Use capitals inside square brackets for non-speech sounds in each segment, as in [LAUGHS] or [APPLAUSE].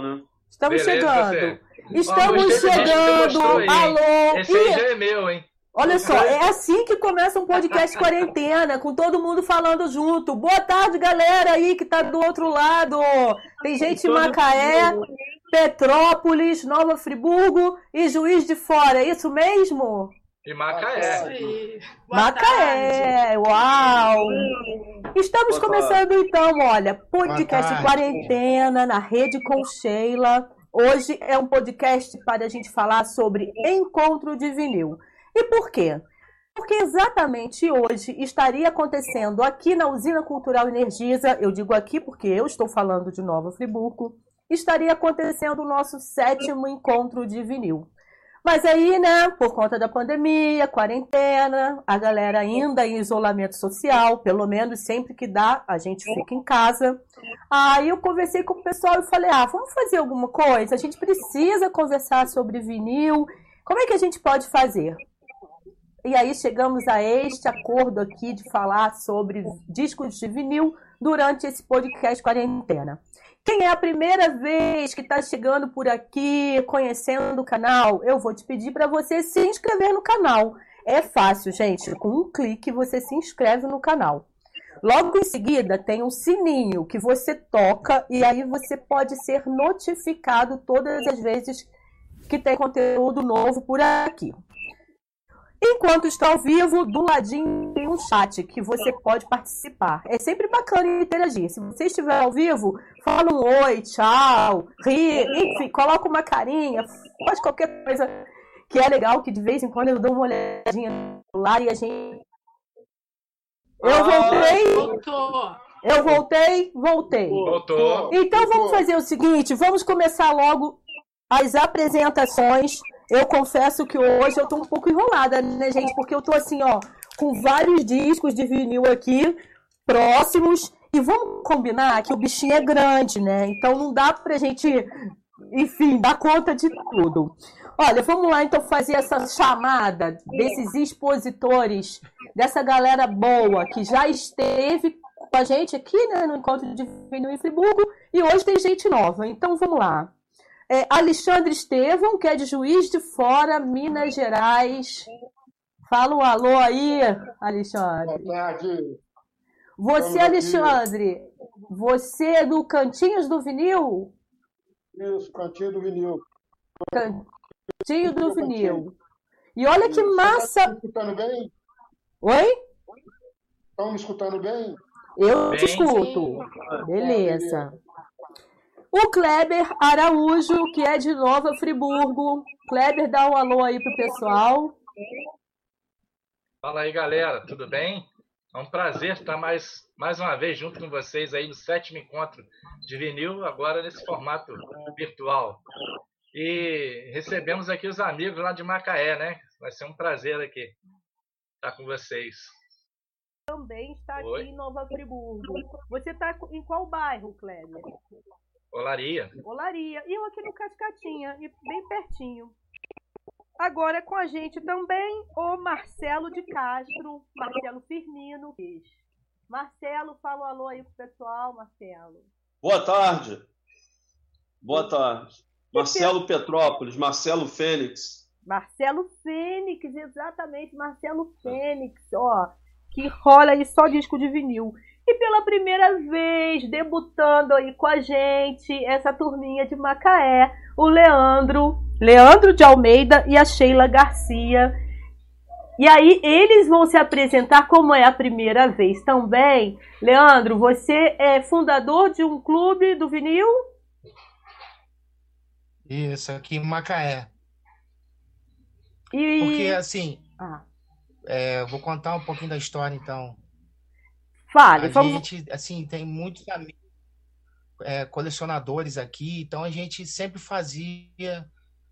né? Estamos Beleza, chegando. Você. Estamos chegando. Alô. Esse aí já é meu, hein? Olha só, é assim que começa um podcast [LAUGHS] quarentena, com todo mundo falando junto. Boa tarde, galera aí que tá do outro lado. Tem gente em Macaé, Petrópolis, Nova Friburgo e Juiz de Fora, é isso mesmo? E Macaé. Macaé, uau! Estamos Boa começando tarde. então, olha, podcast quarentena na rede com Sheila. Hoje é um podcast para a gente falar sobre encontro de vinil. E por quê? Porque exatamente hoje estaria acontecendo aqui na Usina Cultural Energisa, eu digo aqui porque eu estou falando de Nova Friburgo, estaria acontecendo o nosso sétimo encontro de vinil. Mas aí, né, por conta da pandemia, quarentena, a galera ainda em isolamento social, pelo menos sempre que dá, a gente fica em casa. Aí eu conversei com o pessoal e falei: ah, vamos fazer alguma coisa? A gente precisa conversar sobre vinil. Como é que a gente pode fazer? E aí chegamos a este acordo aqui de falar sobre discos de vinil durante esse podcast quarentena. Quem é a primeira vez que está chegando por aqui, conhecendo o canal, eu vou te pedir para você se inscrever no canal. É fácil, gente. Com um clique você se inscreve no canal. Logo em seguida tem um sininho que você toca e aí você pode ser notificado todas as vezes que tem conteúdo novo por aqui. Enquanto está ao vivo, do ladinho tem um chat que você pode participar. É sempre bacana interagir. Se você estiver ao vivo, fala um oi, tchau, ri, enfim, coloca uma carinha, faz qualquer coisa que é legal, que de vez em quando eu dou uma olhadinha lá e a gente. Eu voltei! Eu voltei, voltei. Voltou. Então vamos fazer o seguinte: vamos começar logo as apresentações eu confesso que hoje eu tô um pouco enrolada, né, gente? Porque eu tô assim, ó, com vários discos de vinil aqui próximos. E vamos combinar que o bichinho é grande, né? Então não dá pra gente, enfim, dar conta de tudo. Olha, vamos lá então fazer essa chamada desses expositores, dessa galera boa que já esteve com a gente aqui, né, no encontro de vinil em Friburgo, e hoje tem gente nova. Então vamos lá. É, Alexandre Estevão, que é de Juiz de Fora, Minas Gerais. Fala um alô aí, Alexandre. Boa tarde. Você, Alexandre, você é do Cantinhos do Vinil? Isso, Cantinho do Vinil. Cantinho do Vinil. E olha que massa. Estão me escutando bem? Oi? Estão me escutando bem? Eu te escuto. Beleza. O Kleber Araújo, que é de Nova Friburgo. Kleber, dá um alô aí pro pessoal. Fala aí, galera, tudo bem? É um prazer estar mais, mais uma vez junto com vocês aí no sétimo encontro de vinil, agora nesse formato virtual. E recebemos aqui os amigos lá de Macaé, né? Vai ser um prazer aqui estar com vocês. Também está aqui em Nova Friburgo. Você está em qual bairro, Kleber? Olaria. Olaria. E eu aqui no Cascatinha, bem pertinho. Agora é com a gente também o Marcelo de Castro, Marcelo Firmino. Marcelo, fala um alô aí pro pessoal, Marcelo. Boa tarde. Boa tarde. Marcelo Petrópolis, Marcelo Fênix. Marcelo Fênix, exatamente, Marcelo Fênix, ó, que rola aí só disco de vinil. E pela primeira vez, debutando aí com a gente, essa turminha de Macaé, o Leandro, Leandro de Almeida e a Sheila Garcia. E aí eles vão se apresentar como é a primeira vez também. Leandro, você é fundador de um clube do vinil? Isso, aqui em Macaé. E... Porque assim, ah. é, vou contar um pouquinho da história então. Fale, a vamos... gente, assim, tem muitos amigos é, colecionadores aqui, então a gente sempre fazia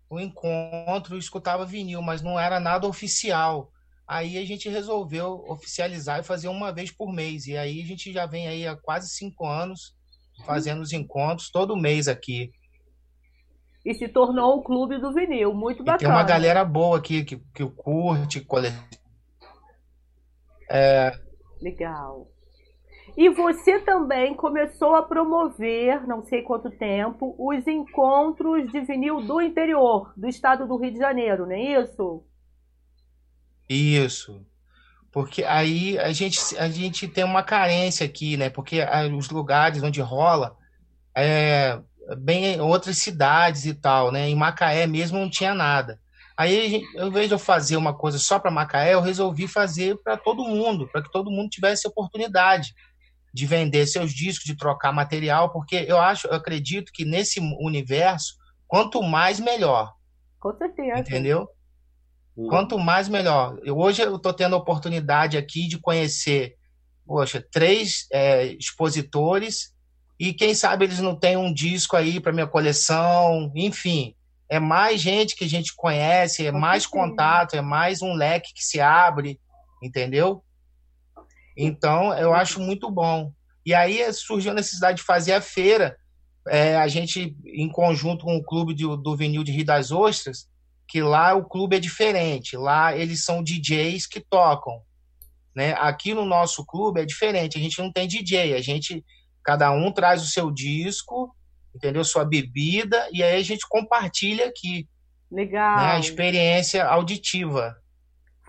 um encontro escutava vinil, mas não era nada oficial. Aí a gente resolveu oficializar e fazer uma vez por mês. E aí a gente já vem aí há quase cinco anos fazendo os encontros todo mês aqui. E se tornou o clube do vinil, muito bacana. E tem uma galera boa aqui que, que curte, cole... é... Legal. E você também começou a promover, não sei quanto tempo, os encontros de vinil do interior, do estado do Rio de Janeiro, não é isso? Isso. Porque aí a gente, a gente tem uma carência aqui, né? Porque os lugares onde rola é bem em outras cidades e tal, né? Em Macaé mesmo não tinha nada. Aí, ao invés de eu fazer uma coisa só para Macaé, eu resolvi fazer para todo mundo, para que todo mundo tivesse oportunidade de vender seus discos, de trocar material, porque eu acho, eu acredito que nesse universo, quanto mais melhor. Com certeza. Entendeu? Uhum. Quanto mais melhor. Eu, hoje eu estou tendo a oportunidade aqui de conhecer, poxa, três é, expositores e quem sabe eles não têm um disco aí para minha coleção, enfim. É mais gente que a gente conhece, é mais contato, é mais um leque que se abre, entendeu? Então, eu acho muito bom. E aí surgiu a necessidade de fazer a feira. É, a gente, em conjunto com o clube do, do Vinil de Rio das Ostras, que lá o clube é diferente. Lá eles são DJs que tocam. Né? Aqui no nosso clube é diferente. A gente não tem DJ. A gente, cada um traz o seu disco, entendeu? Sua bebida, e aí a gente compartilha aqui. Legal. Né? A experiência auditiva.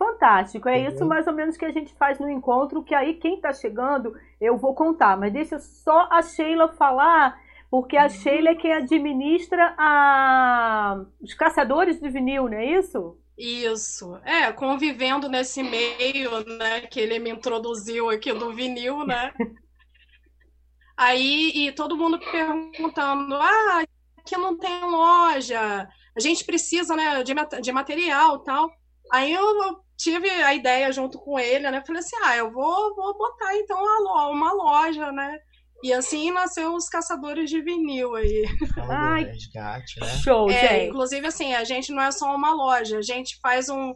Fantástico, é isso mais ou menos que a gente faz no encontro, que aí quem está chegando eu vou contar, mas deixa só a Sheila falar, porque a Sheila é quem administra a... os caçadores de vinil, não é isso? Isso, é, convivendo nesse meio, né, que ele me introduziu aqui do vinil, né? [LAUGHS] Aí, e todo mundo perguntando, ah, aqui não tem loja, a gente precisa, né, de, de material tal. Aí eu tive a ideia junto com ele, né? Falei assim, ah, eu vou, vou botar então uma loja, né? E assim nasceu os caçadores de vinil aí. Ai, resgate, né? Show, é, gente. Inclusive, assim, a gente não é só uma loja, a gente faz um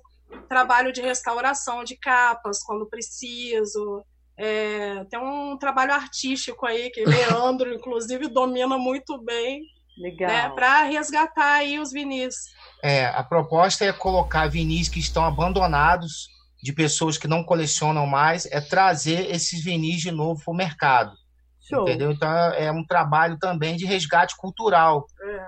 trabalho de restauração de capas quando preciso. É, tem um trabalho artístico aí que Leandro, [LAUGHS] inclusive, domina muito bem. Legal. Né, para resgatar aí os vinis. É, a proposta é colocar vinis que estão abandonados de pessoas que não colecionam mais, é trazer esses vinis de novo para o mercado. Show. Entendeu? Então é um trabalho também de resgate cultural. É.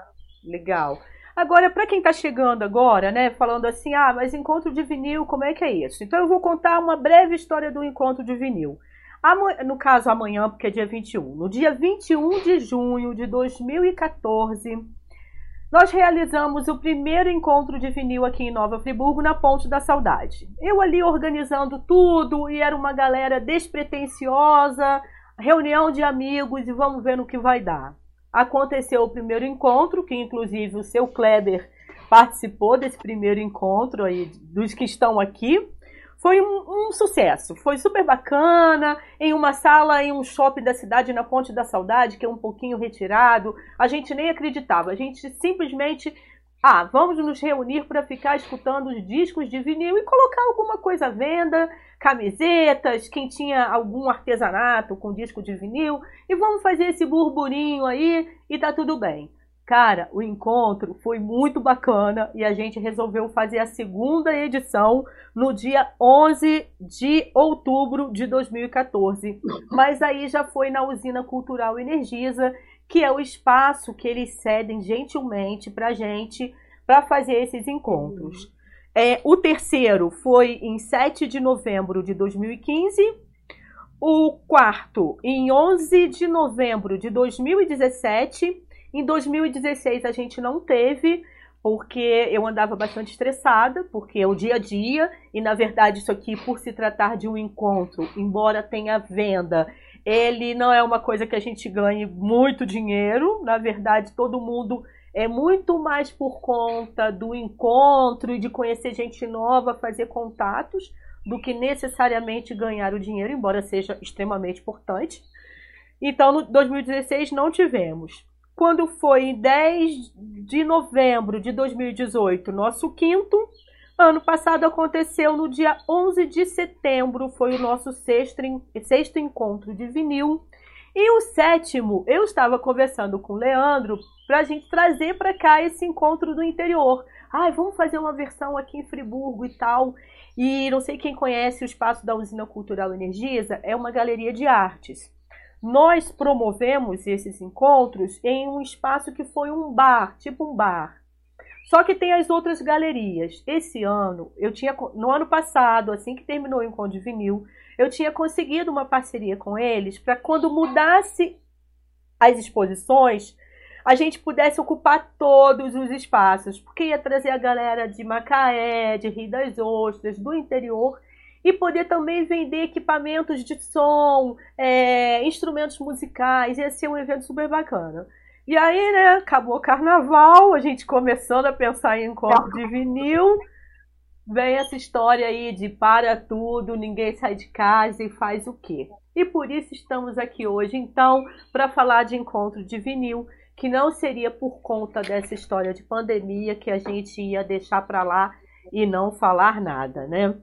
Legal. Agora, para quem está chegando agora, né, falando assim, ah, mas encontro de vinil, como é que é isso? Então eu vou contar uma breve história do encontro de vinil no caso amanhã, porque é dia 21, no dia 21 de junho de 2014, nós realizamos o primeiro encontro de vinil aqui em Nova Friburgo, na Ponte da Saudade. Eu ali organizando tudo e era uma galera despretensiosa, reunião de amigos e vamos ver no que vai dar. Aconteceu o primeiro encontro, que inclusive o seu Kleber participou desse primeiro encontro aí, dos que estão aqui. Foi um, um, sucesso, foi super bacana, em uma sala, em um shopping da cidade, na Ponte da Saudade, que é um pouquinho retirado. A gente nem acreditava, a gente simplesmente, ah, vamos nos reunir para ficar escutando os discos de vinil e colocar alguma coisa à venda, camisetas, quem tinha algum artesanato com disco de vinil, e vamos fazer esse burburinho aí e tá tudo bem. Cara, o encontro foi muito bacana e a gente resolveu fazer a segunda edição no dia 11 de outubro de 2014. Mas aí já foi na Usina Cultural Energisa, que é o espaço que eles cedem gentilmente para gente para fazer esses encontros. É, o terceiro foi em 7 de novembro de 2015. O quarto, em 11 de novembro de 2017 em 2016 a gente não teve, porque eu andava bastante estressada, porque é o dia a dia, e na verdade isso aqui, por se tratar de um encontro, embora tenha venda, ele não é uma coisa que a gente ganhe muito dinheiro, na verdade todo mundo é muito mais por conta do encontro e de conhecer gente nova, fazer contatos, do que necessariamente ganhar o dinheiro, embora seja extremamente importante. Então, no 2016 não tivemos. Quando foi em 10 de novembro de 2018, nosso quinto. Ano passado aconteceu no dia 11 de setembro, foi o nosso sexto, sexto encontro de vinil. E o sétimo, eu estava conversando com o Leandro para a gente trazer para cá esse encontro do interior. Ai, vamos fazer uma versão aqui em Friburgo e tal. E não sei quem conhece o espaço da Usina Cultural Energisa, é uma galeria de artes. Nós promovemos esses encontros em um espaço que foi um bar, tipo um bar. Só que tem as outras galerias. Esse ano, eu tinha no ano passado, assim que terminou o encontro de vinil, eu tinha conseguido uma parceria com eles para quando mudasse as exposições, a gente pudesse ocupar todos os espaços, porque ia trazer a galera de Macaé, de Rio das Ostras, do interior, e poder também vender equipamentos de som, é, instrumentos musicais, ia ser um evento super bacana. E aí, né, acabou o carnaval, a gente começando a pensar em encontro de vinil, vem essa história aí de para tudo, ninguém sai de casa e faz o quê? E por isso estamos aqui hoje, então, para falar de encontro de vinil, que não seria por conta dessa história de pandemia que a gente ia deixar para lá e não falar nada, né?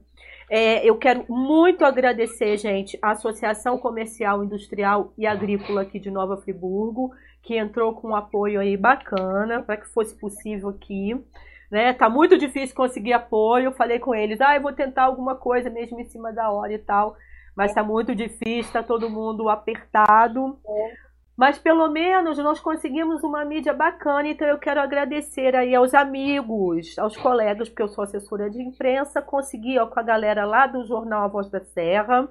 É, eu quero muito agradecer, gente, a Associação Comercial, Industrial e Agrícola aqui de Nova Friburgo, que entrou com um apoio aí bacana para que fosse possível aqui. Né? Tá muito difícil conseguir apoio. Falei com eles, ah, eu vou tentar alguma coisa mesmo em cima da hora e tal. Mas tá muito difícil, tá todo mundo apertado. É. Mas pelo menos nós conseguimos uma mídia bacana, então eu quero agradecer aí aos amigos, aos colegas, porque eu sou assessora de imprensa, consegui ó, com a galera lá do jornal A Voz da Serra,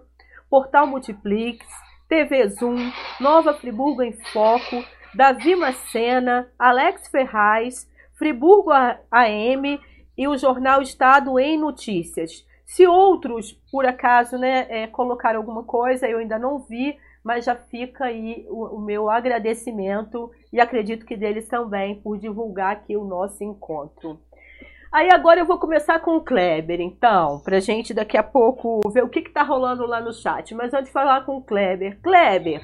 Portal Multiplix, TV Zoom, Nova Friburgo em Foco, Davi Macena, Alex Ferraz, Friburgo AM e o Jornal Estado em Notícias. Se outros, por acaso, né, é, colocaram alguma coisa, eu ainda não vi, mas já fica aí o, o, meu agradecimento e acredito que deles também por divulgar aqui o nosso encontro. Aí agora eu vou começar com o Kleber, então, pra gente daqui a pouco ver o que, que tá rolando lá no chat. Mas antes de falar com o Kleber, Kleber,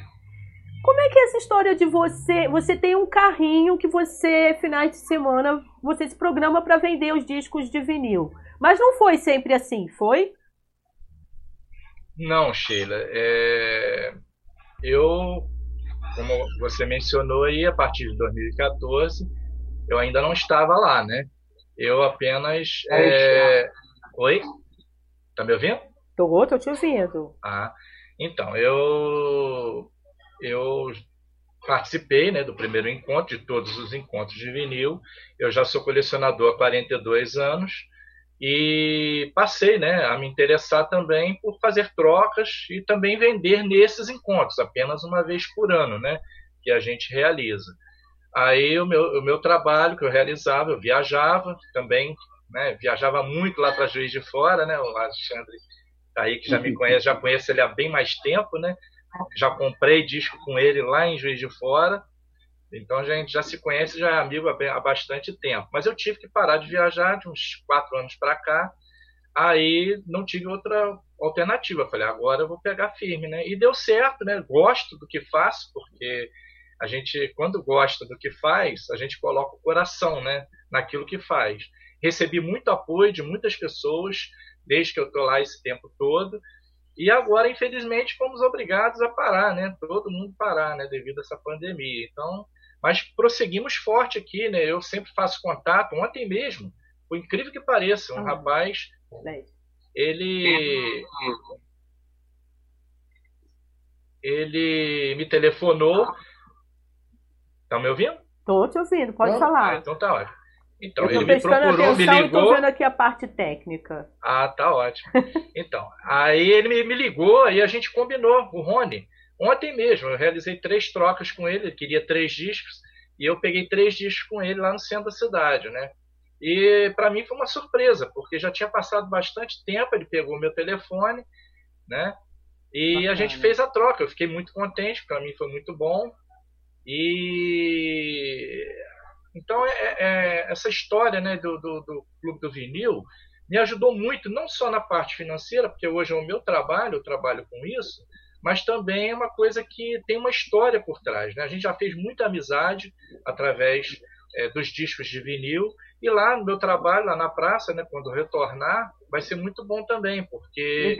como é que é essa história de você? Você tem um carrinho que você, finais de semana, você se programa para vender os discos de vinil. Mas não foi sempre assim, foi? Não, Sheila. É eu, como você mencionou aí, a partir de 2014, eu ainda não estava lá, né? Eu apenas. É... Oi? Tá me ouvindo? Tô, tô te ouvindo. Ah, então, eu. Eu participei né, do primeiro encontro, de todos os encontros de vinil. Eu já sou colecionador há 42 anos e passei né, a me interessar também por fazer trocas e também vender nesses encontros, apenas uma vez por ano, né, que a gente realiza. Aí o meu, o meu trabalho que eu realizava, eu viajava também, né, viajava muito lá para Juiz de Fora, né, o Alexandre tá aí que já me conhece, já conhece ele há bem mais tempo, né, já comprei disco com ele lá em Juiz de Fora, então a gente já se conhece, já é amigo há bastante tempo. Mas eu tive que parar de viajar de uns quatro anos para cá. Aí não tive outra alternativa. Falei, agora eu vou pegar firme, né? E deu certo, né? Gosto do que faço, porque a gente, quando gosta do que faz, a gente coloca o coração, né? Naquilo que faz. Recebi muito apoio de muitas pessoas desde que eu estou lá esse tempo todo. E agora, infelizmente, fomos obrigados a parar, né? Todo mundo parar, né? Devido a essa pandemia. Então, mas prosseguimos forte aqui, né? Eu sempre faço contato. Ontem mesmo, por incrível que pareça, um ah, rapaz, ele ele me telefonou. Tá me ouvindo? Tô te ouvindo, pode Não? falar. Ah, então tá ótimo. Então, eu ele me procurou, me ligou. Estou vendo aqui a parte técnica. Ah, tá ótimo. Então, aí ele me, me ligou e a gente combinou, o Rony. Ontem mesmo, eu realizei três trocas com ele, ele queria três discos, e eu peguei três discos com ele lá no centro da cidade, né? E para mim foi uma surpresa, porque já tinha passado bastante tempo, ele pegou o meu telefone, né? E Bacana. a gente fez a troca. Eu fiquei muito contente, para mim foi muito bom. E então é, é, essa história, né, do, do, do Clube do Vinil me ajudou muito, não só na parte financeira, porque hoje é o meu trabalho, eu trabalho com isso, mas também é uma coisa que tem uma história por trás. Né? A gente já fez muita amizade através é, dos discos de vinil. E lá no meu trabalho, lá na praça, né, quando retornar, vai ser muito bom também, porque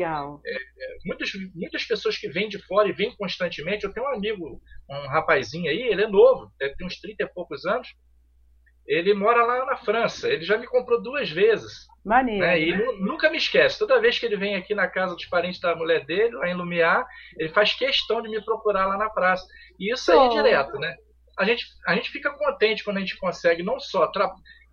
é, é, muitas, muitas pessoas que vêm de fora e vêm constantemente. Eu tenho um amigo, um rapazinho aí, ele é novo, tem uns 30 e poucos anos. Ele mora lá na França. Ele já me comprou duas vezes. Maneiro. Né? E nunca me esquece. Toda vez que ele vem aqui na casa dos parentes da mulher dele, lá em Lumiar, ele faz questão de me procurar lá na praça. E isso aí é direto, né? A gente, a gente fica contente quando a gente consegue não só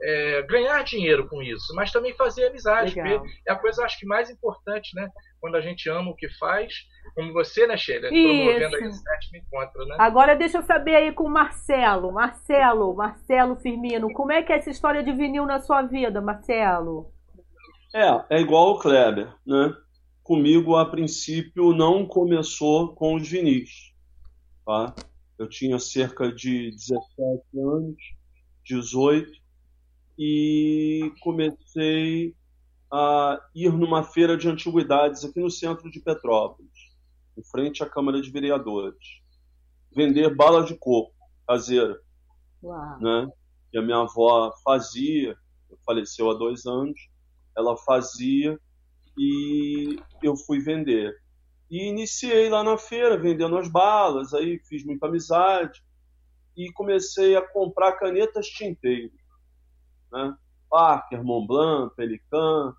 é, ganhar dinheiro com isso, mas também fazer amizade. É a coisa, acho que, mais importante, né? Quando a gente ama o que faz, como você, né, Sheila? Promovendo aí o sétimo encontro, né? Agora deixa eu saber aí com o Marcelo. Marcelo, Marcelo Firmino, como é que é essa história de vinil na sua vida, Marcelo? É, é igual o Kleber, né? Comigo, a princípio, não começou com os vinis, tá? Eu tinha cerca de 17 anos, 18, e comecei a ir numa feira de antiguidades aqui no centro de Petrópolis, em frente à Câmara de Vereadores. Vender bala de coco caseira, Uau. né? Que a minha avó fazia, faleceu há dois anos, ela fazia e eu fui vender. E iniciei lá na feira, vendendo as balas, aí fiz muita amizade e comecei a comprar canetas tinteiras né? Parker, Montblanc, Pelican.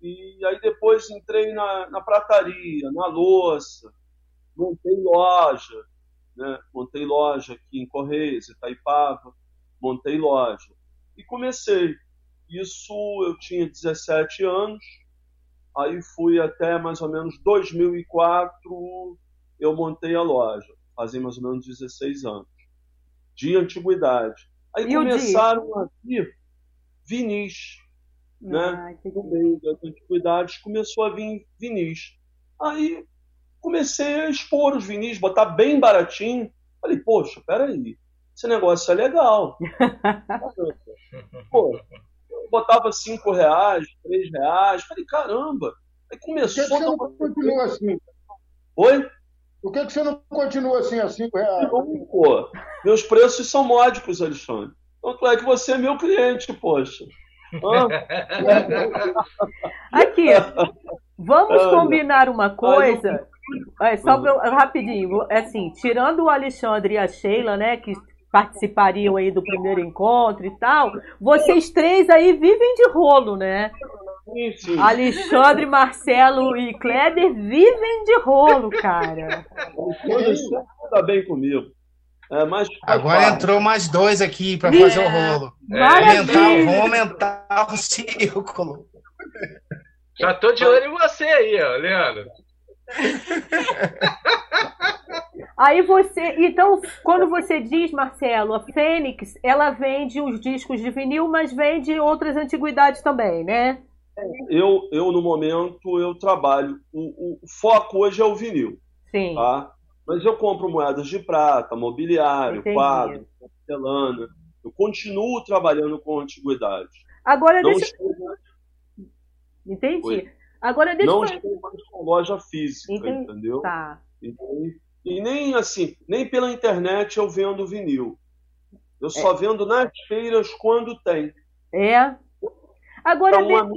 E aí depois entrei na, na prataria, na louça, montei loja, né? montei loja aqui em Correios, Itaipava, montei loja. E comecei. Isso eu tinha 17 anos, aí fui até mais ou menos 2004, eu montei a loja, fazia mais ou menos 16 anos, de antiguidade. Aí e começaram a vir vinis. Né? Ah, no meio das antiguidades começou a vir vinis. Aí comecei a expor os vinis, botar bem baratinho. Falei, poxa, peraí, esse negócio é legal. [LAUGHS] Pô, botava cinco reais, três reais. Falei, caramba. Aí começou. Por que, que você não continua assim? Oi? Por que, que você não continua assim a cinco reais? Não, pô, meus preços são módicos, Alexandre. Tanto é que você é meu cliente, poxa. [LAUGHS] Aqui, vamos combinar uma coisa. É, só pra, rapidinho, assim, tirando o Alexandre e a Sheila, né, que participariam aí do primeiro encontro e tal, vocês três aí vivem de rolo, né? Sim, sim. Alexandre, Marcelo e Kleber vivem de rolo, cara. Alexandre está bem comigo. É, mas, Agora entrou mais dois aqui para fazer o rolo. É. Aumentar, vamos aumentar o círculo. Já tô de olho em você aí, ó, Leandro. [LAUGHS] Aí você, então, quando você diz, Marcelo, a Fênix, ela vende os discos de vinil, mas vende outras antiguidades também, né? Eu, eu no momento, eu trabalho. O, o foco hoje é o vinil. Sim. Tá? Mas eu compro moedas de prata, mobiliário, Entendi. quadro, porcelana. Eu continuo trabalhando com antiguidade. Agora Não deixa... Estou... Entendi. Oi. Agora deixa Não estou mais com loja física, Entendi. entendeu? Tá. E, e nem assim, nem pela internet eu vendo vinil. Eu só é. vendo nas feiras quando tem. É. Agora, então,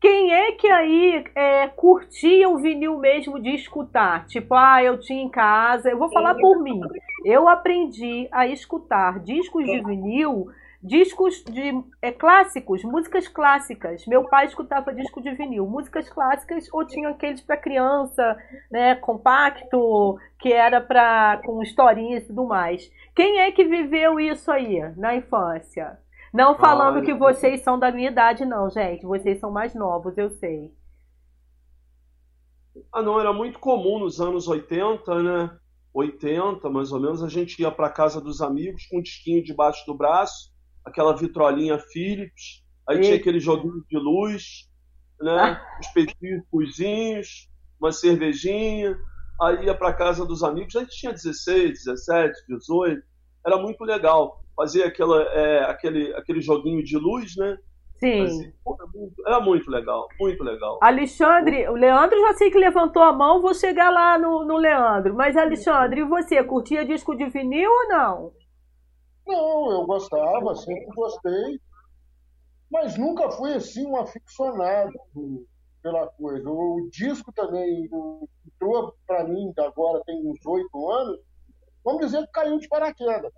quem é que aí é, curtia o vinil mesmo de escutar? Tipo, ah, eu tinha em casa. Eu vou falar por mim. Eu aprendi a escutar discos de vinil, discos de é, clássicos, músicas clássicas. Meu pai escutava disco de vinil, músicas clássicas ou tinha aqueles para criança, né, compacto, que era para com historinhas e tudo mais. Quem é que viveu isso aí na infância? Não falando que vocês são da minha idade, não, gente. Vocês são mais novos, eu sei. Ah, não, era muito comum nos anos 80, né? 80, mais ou menos, a gente ia para casa dos amigos com um disquinho debaixo do braço, aquela vitrolinha Philips, aí e... tinha aquele joguinho de luz, né? Ah. Os petiscozinhos, uma cervejinha, aí ia para casa dos amigos, a gente tinha 16, 17, 18, era muito legal fazia aquela, é, aquele, aquele joguinho de luz, né? Sim. Fazia, era, muito, era, muito, legal, muito legal. Alexandre, o Leandro já sei que levantou a mão, vou chegar lá no, no Leandro. Mas, Alexandre, e você, curtia disco de vinil ou não? Não, eu gostava, sempre gostei, mas nunca fui assim um aficionado pela coisa. O disco também entrou para mim, agora tem uns oito anos, vamos dizer que caiu de paraquedas.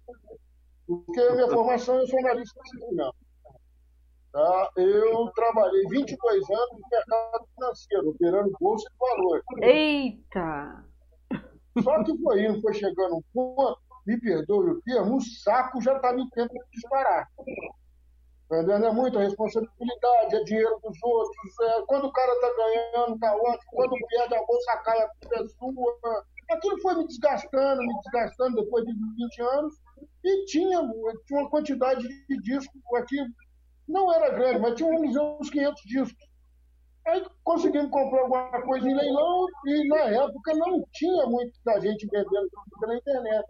Porque a minha formação, eu sou analista civil. Tá? Eu trabalhei 22 anos no mercado financeiro, operando bolsa de valores. Eita! Só que foi indo, foi chegando um ponto, me perdoe o termo, um saco já está me tendo que disparar. Entendendo? É muita responsabilidade, é dinheiro dos outros. É, quando o cara está ganhando, está ótimo. Quando perde a bolsa cai, a culpa é sua. Aquilo foi me desgastando, me desgastando depois de 20 anos. E tinha, tinha uma quantidade de discos aqui, não era grande, mas tinha uns 500 discos. Aí conseguimos comprar alguma coisa em leilão e na época não tinha muita gente vendendo pela internet.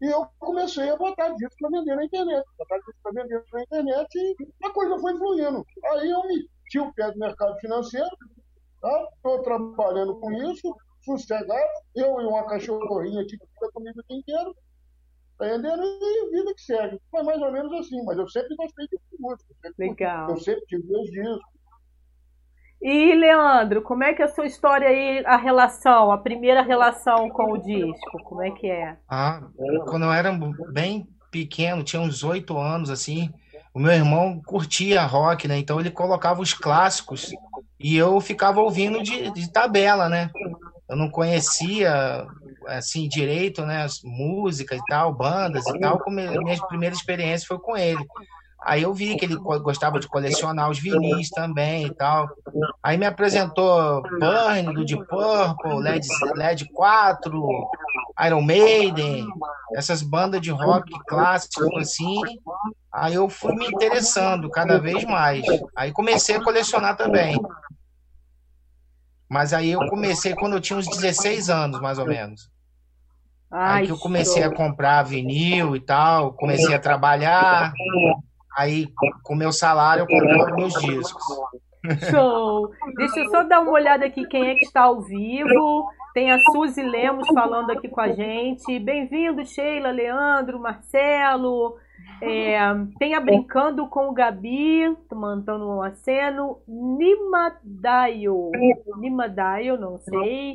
E eu comecei a botar disco para vender na internet, botar disco para vender na internet e a coisa foi fluindo. Aí eu meti o pé do mercado financeiro, estou tá? trabalhando com isso, sossegado, eu e uma cachorrinha que fica comigo o dia inteiro, entendendo? E vida que segue. Foi mais ou menos assim, mas eu sempre gostei de música. Legal. Eu sempre tive meus discos. E, Leandro, como é que é a sua história aí, a relação, a primeira relação com o disco? Como é que é? Ah, quando eu era bem pequeno, tinha uns oito anos, assim, o meu irmão curtia rock, né? Então ele colocava os clássicos e eu ficava ouvindo de, de tabela, né? Eu não conhecia, assim, direito, né? As músicas e tal, bandas e tal. Minha primeira experiência foi com ele. Aí eu vi que ele gostava de colecionar os vinis também e tal. Aí me apresentou Burn, do Deep Purple, Led, Led 4, Iron Maiden, essas bandas de rock clássicos assim. Aí eu fui me interessando cada vez mais. Aí comecei a colecionar também. Mas aí eu comecei quando eu tinha uns 16 anos, mais ou menos. Ai, aí que eu comecei a comprar vinil e tal, comecei a trabalhar. Aí, com o meu salário, eu comprava meus discos. Show! Deixa eu só dar uma olhada aqui quem é que está ao vivo. Tem a Suzy Lemos falando aqui com a gente. Bem-vindo, Sheila, Leandro, Marcelo. É, tem a Brincando com o Gabi, mandando um aceno. Nimadaio. Nimadaio, não sei.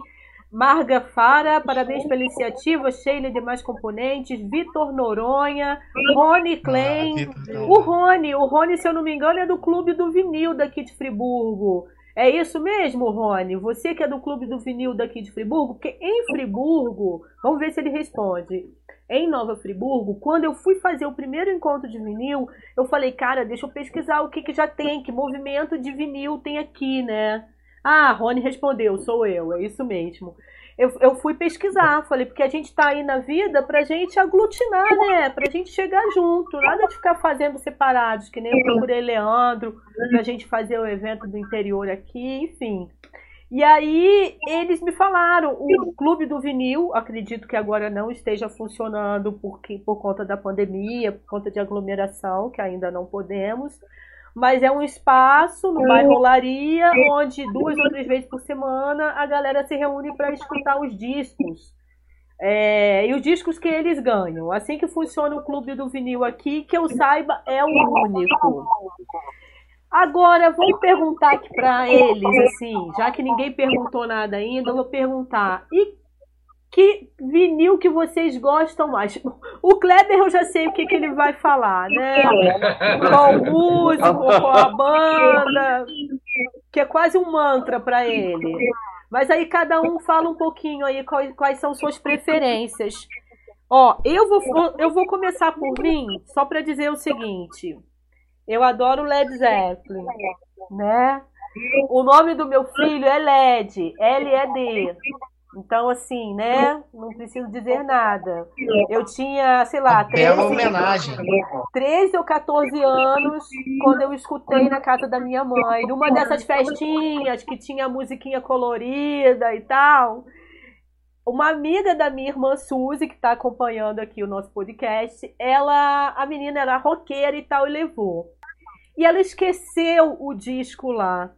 Marga Fara, parabéns pela iniciativa, Sheila e demais componentes, Vitor Noronha, Rony Klein. Ah, o Rony, o Rony, se eu não me engano, é do Clube do Vinil daqui de Friburgo. É isso mesmo, Rony? Você que é do Clube do Vinil daqui de Friburgo? Porque em Friburgo, vamos ver se ele responde. Em Nova Friburgo, quando eu fui fazer o primeiro encontro de vinil, eu falei, cara, deixa eu pesquisar o que, que já tem, que movimento de vinil tem aqui, né? Ah, Rony respondeu, sou eu, é isso mesmo. Eu, eu fui pesquisar, falei, porque a gente está aí na vida para a gente aglutinar, né? Para a gente chegar junto, nada de ficar fazendo separados, que nem eu procurei Leandro, para a gente fazer o evento do interior aqui, enfim. E aí eles me falaram, o Clube do Vinil, acredito que agora não esteja funcionando porque, por conta da pandemia, por conta de aglomeração, que ainda não podemos, mas é um espaço no bairro Olaria, onde duas ou três vezes por semana a galera se reúne para escutar os discos. É, e os discos que eles ganham. Assim que funciona o clube do vinil aqui, que eu saiba, é o único. Agora, vou perguntar aqui para eles, assim, já que ninguém perguntou nada ainda, eu vou perguntar. E que vinil que vocês gostam mais? O Kleber eu já sei o que, que ele vai falar, né? Qual [LAUGHS] músico, qual a banda, que é quase um mantra para ele. Mas aí cada um fala um pouquinho aí quais, quais são suas preferências. Ó, eu vou, eu vou começar por mim, só para dizer o seguinte. Eu adoro Led Zeppelin, né? O nome do meu filho é LED, L-E-D. Então, assim, né? Não preciso dizer nada. Eu tinha, sei lá, 13, homenagem. 13 ou 14 anos quando eu escutei na casa da minha mãe, numa dessas festinhas que tinha musiquinha colorida e tal. Uma amiga da minha irmã Suzy, que está acompanhando aqui o nosso podcast, ela, a menina era roqueira e tal, e levou. E ela esqueceu o disco lá.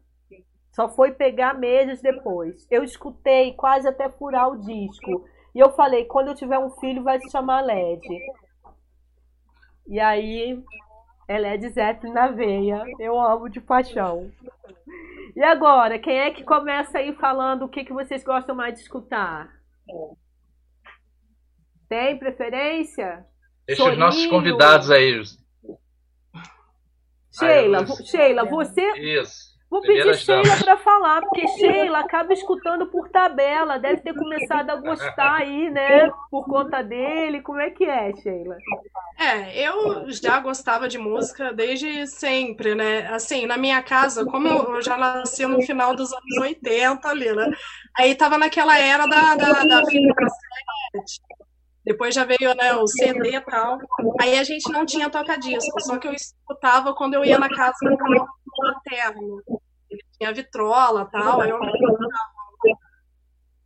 Só foi pegar meses depois. Eu escutei quase até furar o disco. E eu falei, quando eu tiver um filho, vai se chamar LED. E aí, é de Zeppelin na veia. Eu amo de paixão. E agora, quem é que começa aí falando o que, que vocês gostam mais de escutar? Tem preferência? Deixa os nossos convidados aí. Sheila, aí, Sheila, você. Isso. Vou pedir Sheila para falar, porque Sheila acaba escutando por tabela, deve ter começado a gostar aí, né? Por conta dele. Como é que é, Sheila? É, eu já gostava de música desde sempre, né? Assim, na minha casa, como eu já nasci no final dos anos 80 ali, né? Aí tava naquela era da, da, da depois já veio né, o CD e tal. Aí a gente não tinha toca-disco, só que eu escutava quando eu ia na casa do meu materno. Ele tinha vitrola e tal, aí eu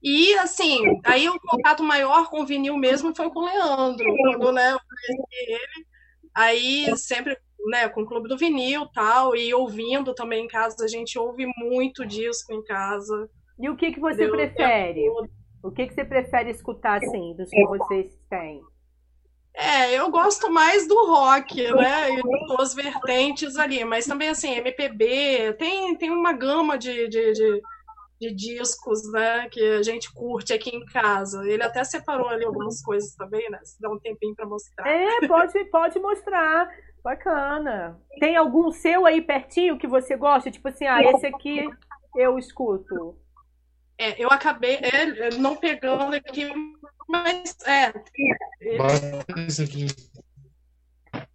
e assim, aí o contato maior com o vinil mesmo foi com o Leandro, quando né, eu conheci ele. Aí sempre né, com o Clube do Vinil tal, e ouvindo também em casa, a gente ouve muito disco em casa. E o que, que você prefere? O que, que você prefere escutar, assim, dos que vocês têm? É, eu gosto mais do rock, né? E duas vertentes ali, mas também assim, MPB, tem, tem uma gama de, de, de, de, discos, né? Que a gente curte aqui em casa. Ele até separou ali algumas coisas também, né? Se dá um tempinho para mostrar. É, pode, pode mostrar. Bacana. Tem algum seu aí pertinho que você gosta? Tipo assim, ah, esse aqui eu escuto. É, eu acabei é, não pegando aqui, mas é. Esse aqui.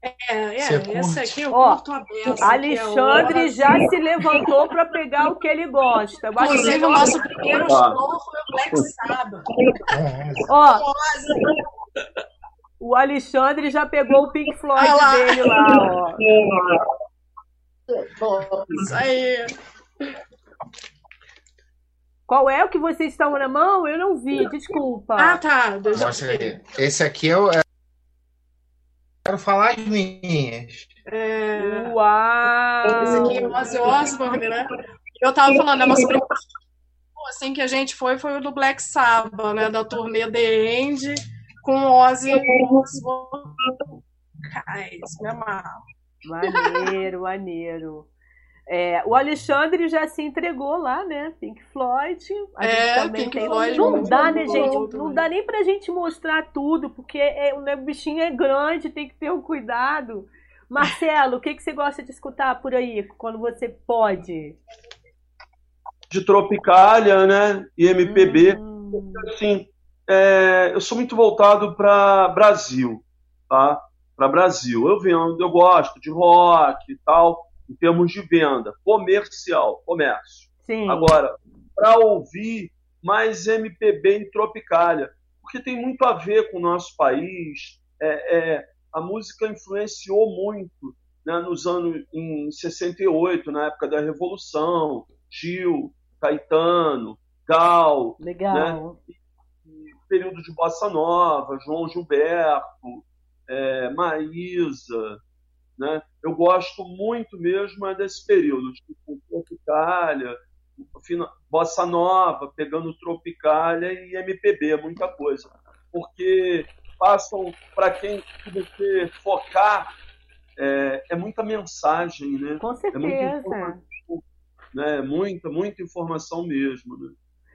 É, é esse aqui eu Ó, curto a beça, Alexandre é já se levantou para pegar o que ele gosta. Inclusive, o nosso primeiro show foi o Black Sabbath. Ó, o Alexandre já pegou o Pink Floyd ah lá. dele lá, ó. Isso aí. Qual é o que vocês estão na mão? Eu não vi, desculpa. Ah, tá. Mostra aí. Esse aqui é o. É... Quero falar as minhas. É... Uau! Esse aqui é o Ozzy Osbourne, né? Eu tava falando, é primeiro assim que a gente foi foi o do Black Sabbath, né? Da turnê The End com Ozzy Osbourne. Isso me amarra. Maneiro, maneiro. É, o Alexandre já se entregou lá, né? Pink Floyd. A é, também Pink tem... Floyd. Não dá, né, gente? Não dá nem pra gente mostrar tudo, porque é, o bichinho é grande, tem que ter um cuidado. Marcelo, o que, que você gosta de escutar por aí, quando você pode? De Tropicália, né? E MPB. Hum. Assim, é, eu sou muito voltado para Brasil, tá? Para Brasil. Eu vendo, eu gosto de rock e tal em termos de venda, comercial, comércio. Sim. Agora, para ouvir mais MPB em Tropicália, porque tem muito a ver com o nosso país. É, é, a música influenciou muito né, nos anos em 68, na época da Revolução, Gil, Caetano, Gal, Legal. Né, período de bossa nova, João Gilberto, é, Maísa, né? Eu gosto muito mesmo é desse período, tipo Tropicália, Bossa Nova, pegando Tropicália e MPB, muita coisa. Porque passam, para quem você focar, é, é, muita mensagem, né? Com certeza. É muita, né? muita, muita informação mesmo, né?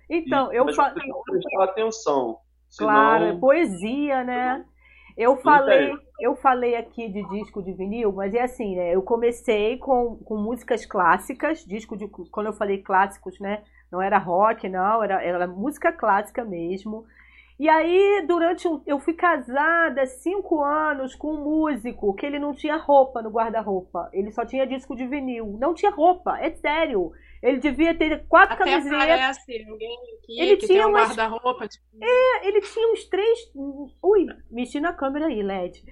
Então, e, eu falo. prestar atenção. Claro, senão... é poesia, né? Eu falei, eu falei aqui de disco de vinil, mas é assim, né? Eu comecei com, com músicas clássicas, disco de quando eu falei clássicos, né? Não era rock, não, era, era música clássica mesmo. E aí, durante um, eu fui casada cinco anos com um músico que ele não tinha roupa no guarda-roupa. Ele só tinha disco de vinil. Não tinha roupa, é sério. Ele devia ter quatro Até camisetas. Parece alguém aqui ele que tinha tem um guarda-roupa. Tipo... É, ele tinha uns três. Ui, mexi na câmera aí, LED.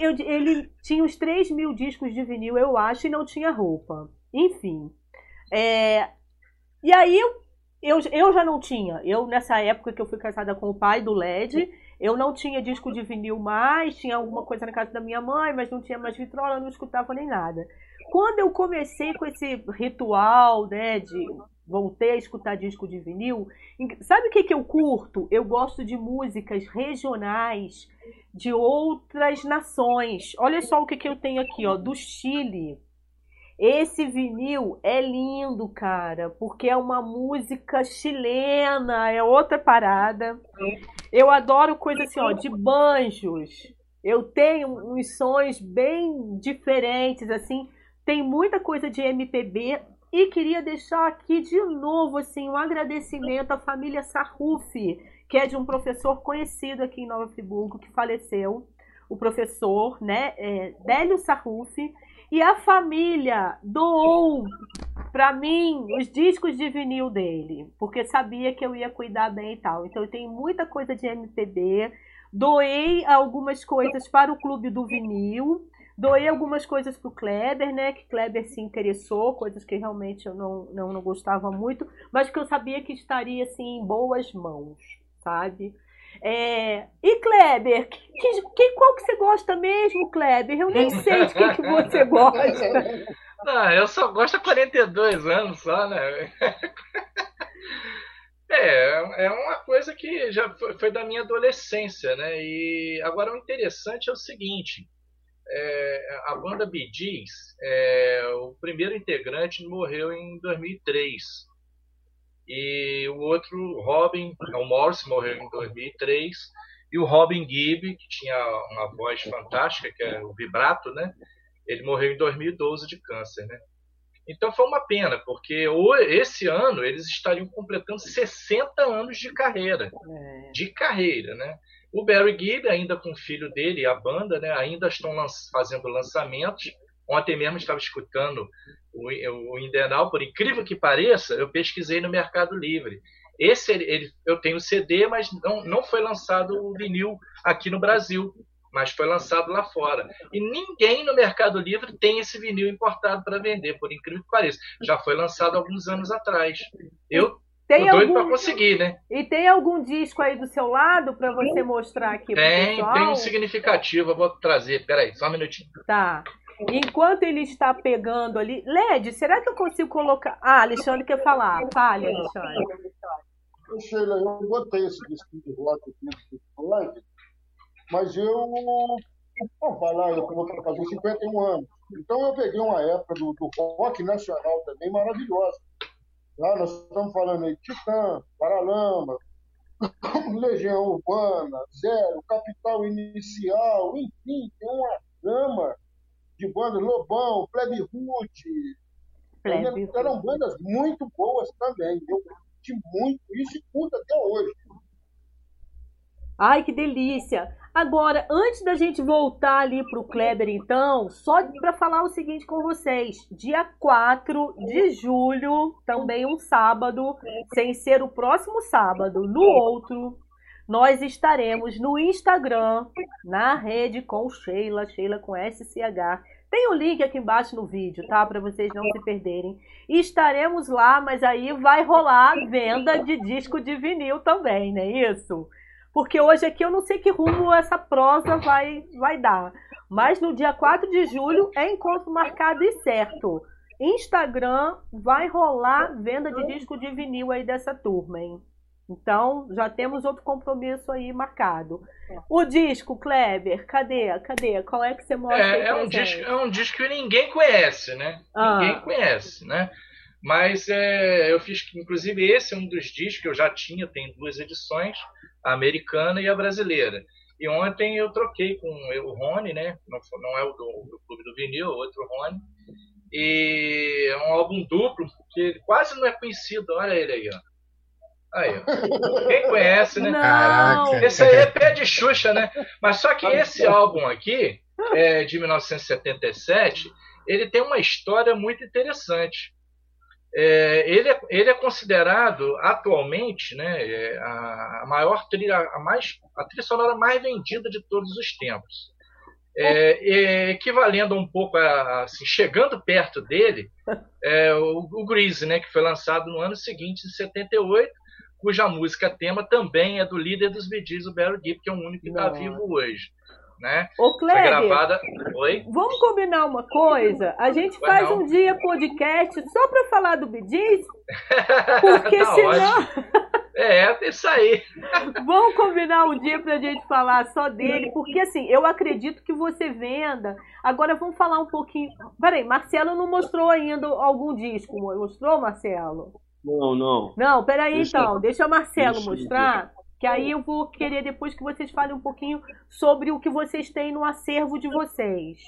Eu, ele tinha uns três mil discos de vinil, eu acho, e não tinha roupa. Enfim. É... E aí eu, eu já não tinha. Eu, nessa época que eu fui casada com o pai do LED, eu não tinha disco de vinil mais, tinha alguma coisa na casa da minha mãe, mas não tinha mais vitrola, não escutava nem nada. Quando eu comecei com esse ritual, né, de voltei a escutar disco de vinil. Sabe o que, que eu curto? Eu gosto de músicas regionais de outras nações. Olha só o que, que eu tenho aqui, ó, do Chile. Esse vinil é lindo, cara, porque é uma música chilena, é outra parada. Eu adoro coisa assim, ó, de banjos. Eu tenho uns sons bem diferentes, assim. Tem muita coisa de MPB e queria deixar aqui de novo assim um agradecimento à família Sarrufi, que é de um professor conhecido aqui em Nova Friburgo que faleceu, o professor, né, é, Délio Sarrufi, e a família doou para mim os discos de vinil dele, porque sabia que eu ia cuidar bem e tal. Então eu tenho muita coisa de MPB. Doei algumas coisas para o Clube do Vinil. Doei algumas coisas pro Kleber, né? Que Kleber se interessou, coisas que realmente eu não, não, não gostava muito, mas que eu sabia que estaria assim em boas mãos, sabe? É... E Kleber, que, que, qual que você gosta mesmo, Kleber? Eu nem sei de que, que você [LAUGHS] gosta. Não, eu só gosto há 42 anos só, né? É, é uma coisa que já foi, foi da minha adolescência, né? E agora o interessante é o seguinte: é, a banda Bee Gees, é, o primeiro integrante morreu em 2003 e o outro, Robin, o Morris, morreu em 2003, e o Robin Gibb, que tinha uma voz fantástica, que é o vibrato, né? Ele morreu em 2012 de câncer, né? Então foi uma pena, porque esse ano eles estariam completando 60 anos de carreira. É. De carreira, né? O Barry Gibb, ainda com o filho dele, a banda, né, ainda estão fazendo lançamentos. Ontem mesmo estava escutando o, o Indenal, por incrível que pareça, eu pesquisei no Mercado Livre. Esse ele, eu tenho CD, mas não, não foi lançado o vinil aqui no Brasil, mas foi lançado lá fora. E ninguém no Mercado Livre tem esse vinil importado para vender, por incrível que pareça. Já foi lançado alguns anos atrás. Eu tem Tô doido pra conseguir, né? E tem algum disco aí do seu lado para você mostrar aqui tem? Tem um significativo, eu vou trazer. Peraí, só um minutinho. Tá. Enquanto ele está pegando ali. Led, será que eu consigo colocar. Ah, Alexandre quer falar. Fale, Alexandre. Sheila, eu botei esse disco de rock aqui do mas eu vou falar, eu vou fazer 51 anos. Então eu peguei uma época do, do rock nacional também maravilhosa. Lá nós estamos falando aí de Titã, Paralama, [COUGHS] Legião Urbana, Zero, Capital Inicial, enfim, tem uma gama de bandas, Lobão, Plebe Ruth. Eram bandas muito boas também. Eu curti muito isso e curto até hoje. Ai, que delícia! Agora, antes da gente voltar ali para o Kleber, então, só para falar o seguinte com vocês: dia 4 de julho, também um sábado, sem ser o próximo sábado, no outro, nós estaremos no Instagram, na rede com Sheila, Sheila com SCH. Tem o link aqui embaixo no vídeo, tá? Para vocês não se perderem. E estaremos lá, mas aí vai rolar venda de disco de vinil também, não é isso? porque hoje aqui eu não sei que rumo essa prosa vai, vai dar. Mas no dia 4 de julho é encontro marcado e certo. Instagram vai rolar venda de disco de vinil aí dessa turma, hein? Então, já temos outro compromisso aí marcado. O disco, Kleber, cadê? Cadê? Qual é que você mostra é, é um disco, é um disco que ninguém conhece, né? Ah. Ninguém conhece, né? Mas é, eu fiz, inclusive, esse é um dos discos que eu já tinha, tem duas edições a americana e a brasileira. E ontem eu troquei com o Rony, né? Não, não é o do, do Clube do Vinil, é outro Rony. E é um álbum duplo que quase não é conhecido. Olha ele aí, ó. Aí. Quem conhece, né? Não. Esse aí é pé de Xuxa, né? Mas só que esse álbum aqui, é de 1977, ele tem uma história muito interessante. É, ele, é, ele é considerado atualmente né, é, a, maior trilha, a, mais, a trilha sonora mais vendida de todos os tempos. É, é, equivalendo um pouco a, assim, chegando perto dele, é, o, o Grease, né, que foi lançado no ano seguinte, em 78, cuja música tema também é do líder dos Gees, o Barry Gibb, que é o único que está vivo hoje. né? Ô, Kleber, gravada. Oi? vamos combinar uma coisa? A gente Pois faz não. um dia podcast só para falar do Bidis, [LAUGHS] porque Tá senão... ótimo. É, isso aí. [LAUGHS] Vamos combinar um dia pra gente falar só dele, porque assim, eu acredito que você venda. Agora vamos falar um pouquinho. Peraí, Marcelo não mostrou ainda algum disco. Mostrou, Marcelo? Não, não. Não, peraí Deixa- então. Deixa o Marcelo deixa eu mostrar. Que aí eu vou querer depois que vocês falem um pouquinho sobre o que vocês têm no acervo de vocês.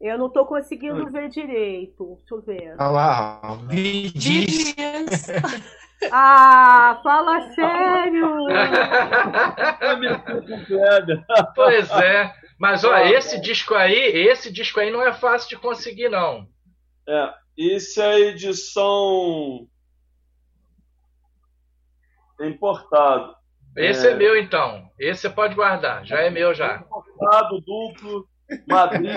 Eu não tô conseguindo ver direito. Deixa eu ver. Olha lá, Bidis. Bidis. [LAUGHS] Ah, fala sério! [LAUGHS] Me. Pois é. Mas ó, [LAUGHS] esse disco aí, esse disco aí não é fácil de conseguir, não. É, isso é edição importado. Esse é, meu, então. Esse você pode guardar. Já é meu já. Importado, duplo, Madrid.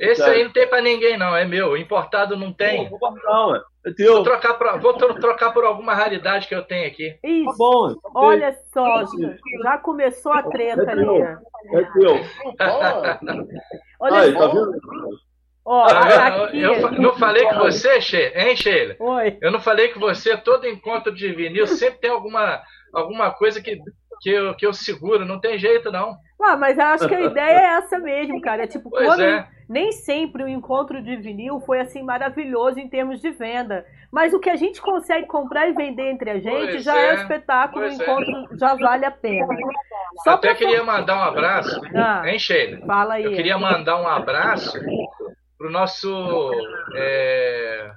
Esse aí não tem pra ninguém, não. É meu. Importado não tem. Vou guardar, ué. É Vou teu. trocar, pra, vou tro- trocar por alguma raridade que eu tenho aqui. Tá Isso. bom. é Olha só, já começou a treta ali. É teu. Olha Aí, só. tá vendo? Ó, Tá vendo? aqui. Eu fa- não falei que você, Sheila, hein, Sheila? Oi. Eu não falei que você, todo encontro de vinil, sempre tem alguma, alguma coisa que, que, eu, que eu seguro. Não tem jeito, não. Ah, mas eu acho que a ideia é essa mesmo, cara. É tipo, Pois quando é. nem sempre o encontro de vinil foi assim maravilhoso em termos de venda. Mas o que a gente consegue comprar e vender entre a gente Pois já é, é. um espetáculo, o é. encontro já vale a pena. Só Até pra queria mandar um abraço, Ah. hein, Sheila? Fala aí. Eu queria mandar um abraço pro nosso. é,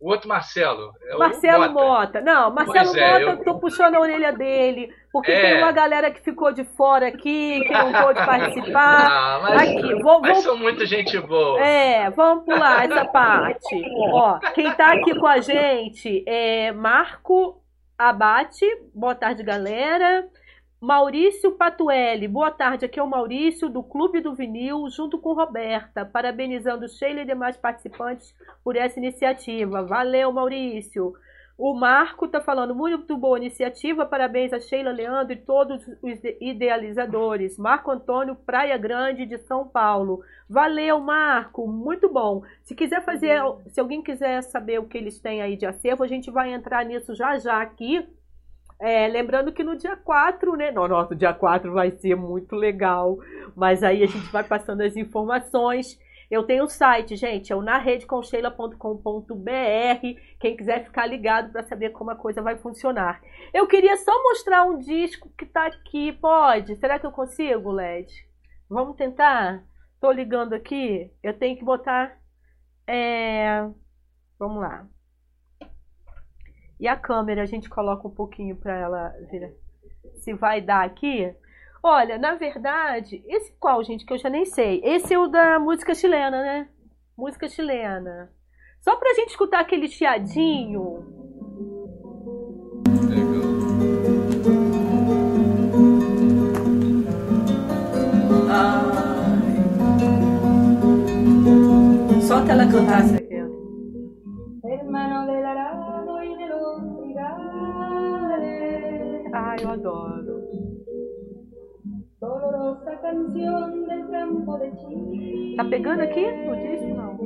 o outro Marcelo. é o Marcelo Mota. Mota. Não, Marcelo Pois é, Mota, eu- tô puxando a orelha dele. Porque É. tem uma galera que ficou de fora aqui, que não pôde participar. Ah, mas, Aqui, vou, mas vou são muita gente boa. É, vamos pular essa parte. Ó, quem tá aqui com a gente é Marco Abate, boa tarde, galera. Maurício Patuelli, boa tarde. Aqui é o Maurício do Clube do Vinil, junto com Roberta, parabenizando Sheila e demais participantes por essa iniciativa. Valeu, Maurício. O Marco tá falando muito boa iniciativa, parabéns a Sheila, Leandro e todos os idealizadores. Marco Antônio, Praia Grande de São Paulo. Valeu, Marco, muito bom. Se quiser fazer, se alguém quiser saber o que eles têm aí de acervo, a gente vai entrar nisso já já aqui. É, lembrando que no dia 4, né? No nosso dia 4 vai ser muito legal. Mas aí a gente vai passando as informações. Eu tenho um site, gente, é o naredeconcheila.com.br. Quem quiser ficar ligado para saber como a coisa vai funcionar. Eu queria só mostrar um disco que tá aqui. Pode? Será que eu consigo, LED? Vamos tentar? Tô ligando aqui. Eu tenho que botar. É... Vamos lá. E a câmera, a gente coloca um pouquinho para ela ver se vai dar aqui. Olha, na verdade, esse qual, gente, que eu já nem sei. Esse é o da música chilena, né? Música chilena. Só pra gente escutar aquele chiadinho. Ai. Só que ela cantasse hermano del arado eu adoro. dolorosa canción del campo de Chile. Tá pegando aqui o disco? Não.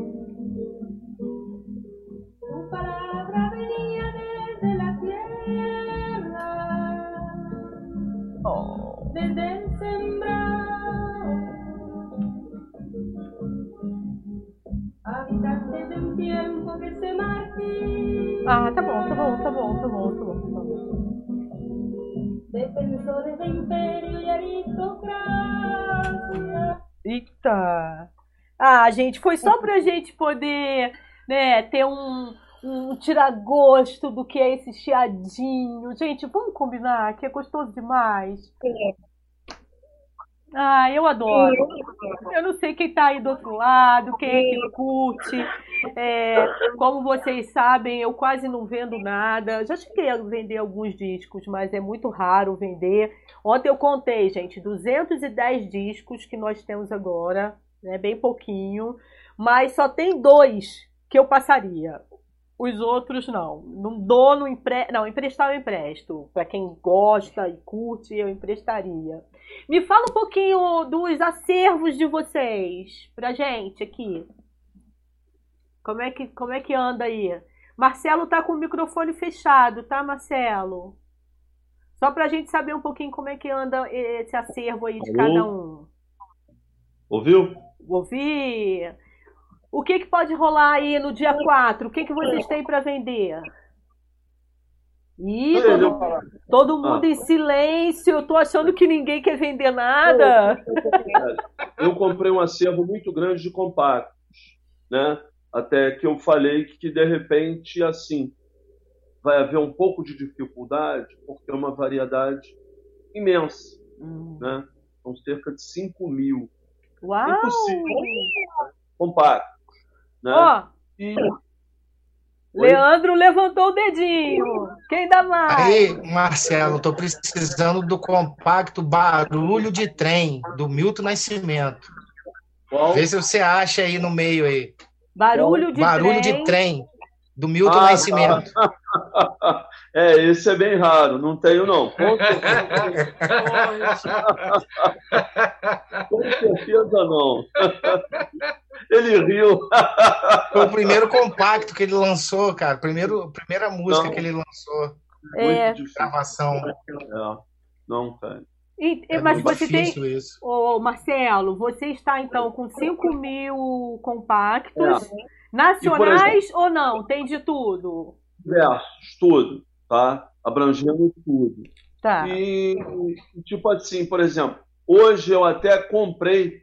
Tu palabra venía desde la tierra, Oh. desde el sembrado. Habitaste de un tiempo que se marchita. Defensores de imperio y aristocracia. Eita! Ah, gente, foi só pra [LAUGHS] gente poder, né, ter um, um tiragosto do que é esse chiadinho. Gente, vamos combinar que é gostoso demais. Ah, eu adoro. Eu não sei quem tá aí do outro lado, quem é que curte. É, como vocês sabem, eu quase não vendo nada. Já cheguei a vender alguns discos, mas é muito raro vender. Ontem eu contei, gente, 210 discos que nós temos agora, né? Bem pouquinho, mas só tem dois que eu passaria. Os outros não. Não dou, não empre... Não, emprestar eu empresto. Para quem gosta e curte, eu emprestaria. Me fala um pouquinho dos acervos de vocês pra gente aqui. Como é que, como é que anda aí? Marcelo tá com o microfone fechado, tá, Marcelo? Só pra gente saber um pouquinho como é que anda esse acervo aí de Alô? cada um. Ouviu? Ouvir. O que, que pode rolar aí no dia 4? O que, que vocês têm para vender? Ih, todo, todo mundo Ah. em silêncio. Eu tô achando que ninguém quer vender nada. Eu comprei um acervo muito grande de compactos, né? Até que eu falei que de repente assim vai haver um pouco de dificuldade porque é uma variedade imensa, né? São cerca de 5 mil Uau! Impossível. compactos, né? Ó, E Leandro levantou o dedinho. Quem dá mais? Aí, Marcelo, tô precisando do compacto Barulho de Trem, do Milton Nascimento. qual? Vê se você acha aí no meio aí. Barulho de Barulho trem. de Trem, do Milton Ah, Nascimento. [LAUGHS] É, esse é bem raro, não tenho não. [LAUGHS] Com certeza, [LAUGHS] com certeza não. Ele riu. Foi o primeiro compacto que ele lançou, cara. Primeiro, primeira música Não. que ele lançou, É. Gravação. É. Não, cara. E- É mas muito você tem. isso. Ô, Marcelo, você está então com 5 mil compactos É. nacionais ou não? Tem de tudo? Versos, tudo, tá? Abrangendo tudo. Tá. E, tipo assim, por exemplo, hoje eu até comprei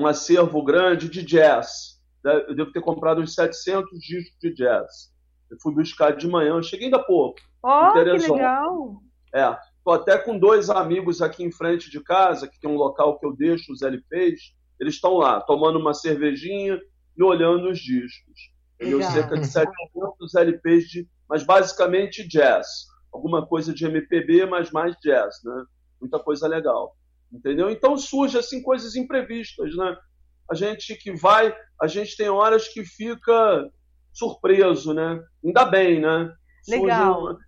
um acervo grande de jazz. né? Eu devo ter comprado uns 700 discos de jazz. Eu fui buscar de manhã, eu cheguei ainda pouco. Ó, que legal. É, tô até com dois amigos aqui em frente de casa, que tem um local que eu deixo os LPs. Eles estão lá, tomando uma cervejinha e olhando os discos. Legal. Cerca de 700 LPs, de, mas basicamente jazz. Alguma coisa de MPB, mas mais jazz, né? Muita coisa legal. Entendeu? Então surge assim coisas imprevistas, né? A gente que vai, a gente tem horas que fica surpreso, né? Ainda bem, né? Legal. uma-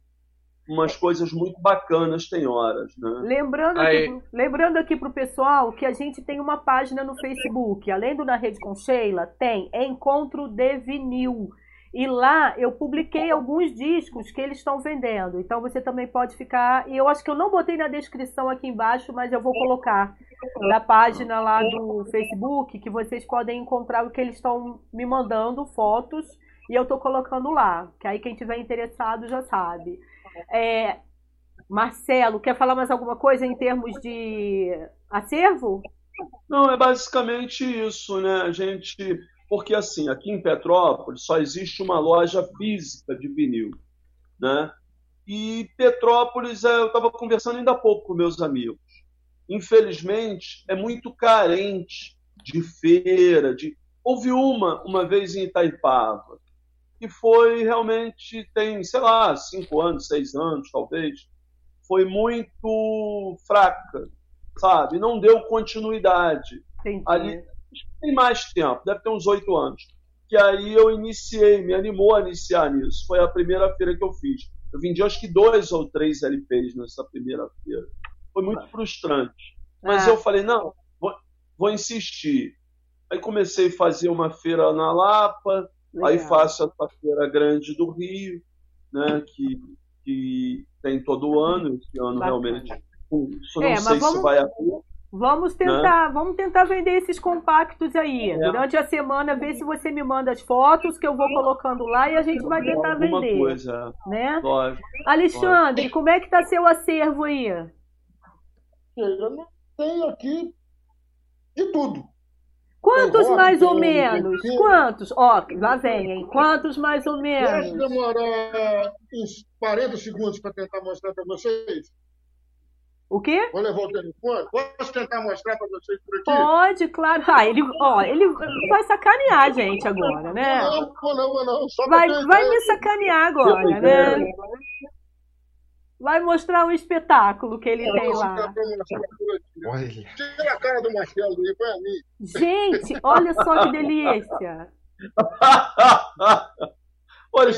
umas coisas muito bacanas tem horas, né? Lembrando Aí. aqui, lembrando aqui pro pessoal que a gente tem uma página no Facebook, além do Na Rede com Sheila, tem Encontro de Vinil. E lá eu publiquei alguns discos que eles estão vendendo. Então você também pode ficar. E eu acho que eu não botei na descrição aqui embaixo, mas eu vou colocar da página lá do Facebook, que vocês podem encontrar o que eles estão me mandando, fotos, e eu tô colocando lá. Que aí quem tiver interessado já sabe. É, Marcelo, quer falar mais alguma coisa em termos de acervo? Não, é basicamente isso, né? A gente. Porque assim, aqui em Petrópolis só existe uma loja física de vinil, né? E Petrópolis, é, eu estava conversando ainda há pouco com meus amigos. Infelizmente, é muito carente de feira, de. Houve uma, uma vez em Itaipava, que foi realmente, tem, sei lá, cinco anos, seis anos, talvez, foi muito fraca, sabe? Não deu continuidade. Entendi. Ali- Tem mais tempo, deve ter uns oito anos. Que aí eu iniciei, me animou a iniciar nisso. Foi a primeira feira que eu fiz. Eu vendi acho que dois ou três LPs nessa primeira feira. Foi muito frustrante. Mas Ah. eu falei, não, vou, vou insistir. Aí comecei a fazer uma feira na Lapa, aí Legal. faço essa feira grande do Rio, né, que, que tem todo ano, esse ano Bacana. realmente. Isso não É, sei vamos- se vai haver. Vamos tentar, vamos tentar vender esses compactos aí. Durante a semana, vê se você me manda as fotos que eu vou colocando lá e a gente vai tentar Alguma vender, coisa, né? lógico. Alexandre, como é que tá seu acervo aí? Eu não tenho aqui de tudo. Quantos rock, mais ou menos? Quantos? Ó, lá vem, hein? Quantos mais ou Posso menos? demorar uns 40 segundos para tentar mostrar para vocês? O quê? Vou levar o telefone? Posso tentar mostrar para vocês por aqui? Pode, claro. Ah, ele, ó, ele vai sacanear a gente agora, né? Não, vou não, vou não. Só Vai, vai ideia. me sacanear agora, né? Vai mostrar um espetáculo que ele tem Esse lá. Olha. Tira a cara do Marcelo aí pra mim. Gente, olha só que delícia. [LAUGHS] Olha,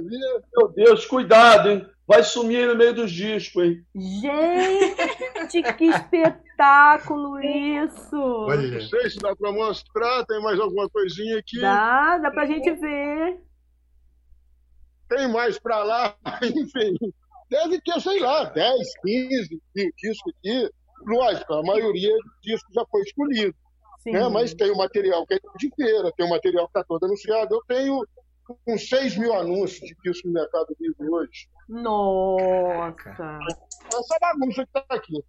linha. meu Deus, cuidado, hein? Vai sumir aí no meio dos discos, hein? Gente, que espetáculo [LAUGHS] isso! Não sei se dá para mostrar, tem mais alguma coisinha aqui. Dá, dá pra gente ver. Tem mais para lá, [LAUGHS] enfim. Deve ter, sei lá, 10, 15 mil discos aqui. Lógico, a maioria dos discos já foi escolhido. Sim. né? Mas tem o material que é de feira, tem o material que está todo anunciado. Eu tenho uns 6 mil anúncios de discos no Mercado Livre hoje. Nossa! Essa bagunça que está aqui.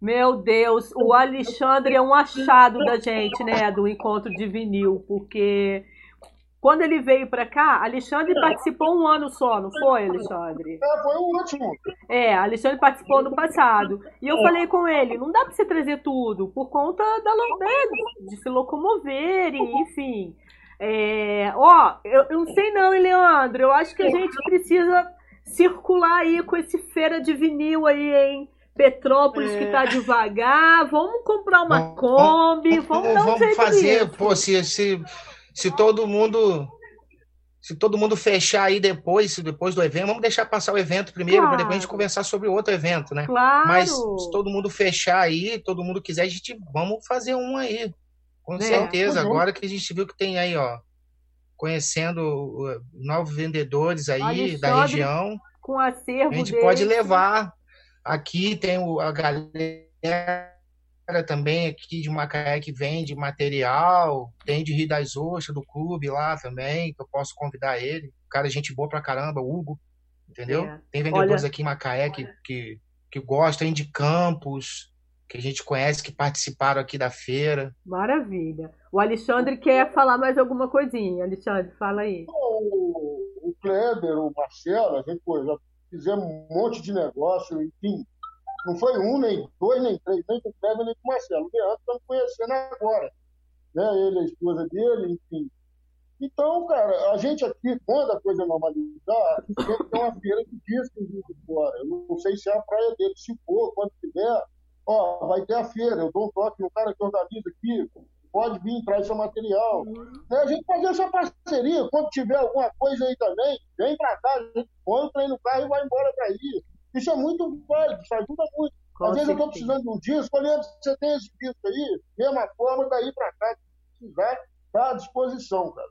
Meu Deus, o Alexandre é um achado da gente, né? Do encontro de vinil, porque quando ele veio pra cá, Alexandre participou um ano só, não foi, Alexandre? É, foi o último. É, Alexandre participou no passado. E eu falei com ele, não dá pra você trazer tudo, por conta da né, de se locomover, e, enfim. É, ó, eu, eu não sei não, hein, Leandro. Eu acho que a gente precisa circular aí com esse feira de vinil aí, hein? Petrópolis que tá devagar. Vamos comprar uma Vamos- Kombi, vamos dar um Vamos fazer, pô, se, se, se todo mundo. Se todo mundo fechar aí depois, depois do evento, vamos deixar passar o evento primeiro, para depois a gente Claro. conversar sobre outro evento, né? Claro. Mas se todo mundo fechar aí, todo mundo quiser, a gente vamos fazer um aí. Com É, certeza. uhum. Agora que a gente viu que tem aí, ó, conhecendo novos vendedores aí da Alexandre região, Com acervo a gente pode levar. Aqui tem o- a galera também aqui de Macaé que vende material, tem de Rio das Ostras, do clube lá também, que eu posso convidar ele. O cara é gente boa pra caramba, o Hugo, entendeu? É. Tem vendedores Olha- aqui em Macaé que, que, que gostam de campos, que a gente conhece, que participaram aqui da feira. Maravilha. O Alexandre quer falar mais alguma coisinha. Alexandre, fala aí. O, o Kleber, o Marcelo, a gente pô, já fizemos um monte de negócio, enfim. Não foi um, nem dois, nem três, nem com o Kleber, nem com o Marcelo. O Leandro estamos conhecendo agora. Né? Ele, a esposa dele, enfim. Então, cara, a gente aqui, quando a coisa normalizar, tem uma feira de discos de fora. Eu não sei se é a praia dele, se for, quando tiver, ó, vai ter a feira. Eu dou um toque no cara que organiza aqui, pode vir, traz seu material. Né? A gente fazer essa parceria. Quando tiver alguma coisa aí também, vem pra cá, a gente põe o trem no carro e vai embora pra aí. Isso é muito válido, isso ajuda muito. Com Às vezes eu estou precisando de um disco, Leandro, você tem esse disco aí, mesma forma, daí pra cá, se precisar, tá à disposição, cara.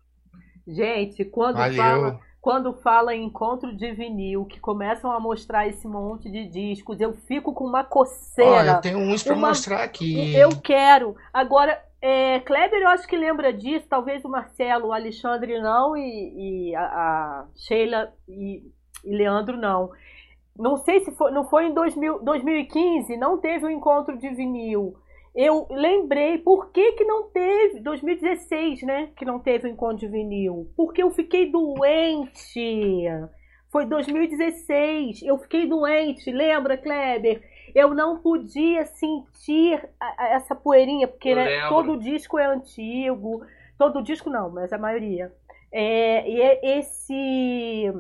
Gente, quando Valeu. fala, quando fala em encontro de vinil, que começam a mostrar esse monte de discos, eu fico com uma Ó, coceira. eu tenho uns para Uma- mostrar aqui. Eu quero. Agora, é, Kleber, eu acho que lembra disso, talvez o Marcelo, o Alexandre não, e, e a, a Sheila e, e Leandro não. Não sei se foi, não foi em 2000, 2015, não teve o encontro de vinil. Eu lembrei por que, que não teve, 2016, né? Que não teve o encontro de vinil. Porque eu fiquei doente. Foi 2016, eu fiquei doente, lembra, Kleber? Eu não podia sentir a- a- essa poeirinha, porque né, todo disco é antigo. Todo disco não, mas a maioria. É, e é esse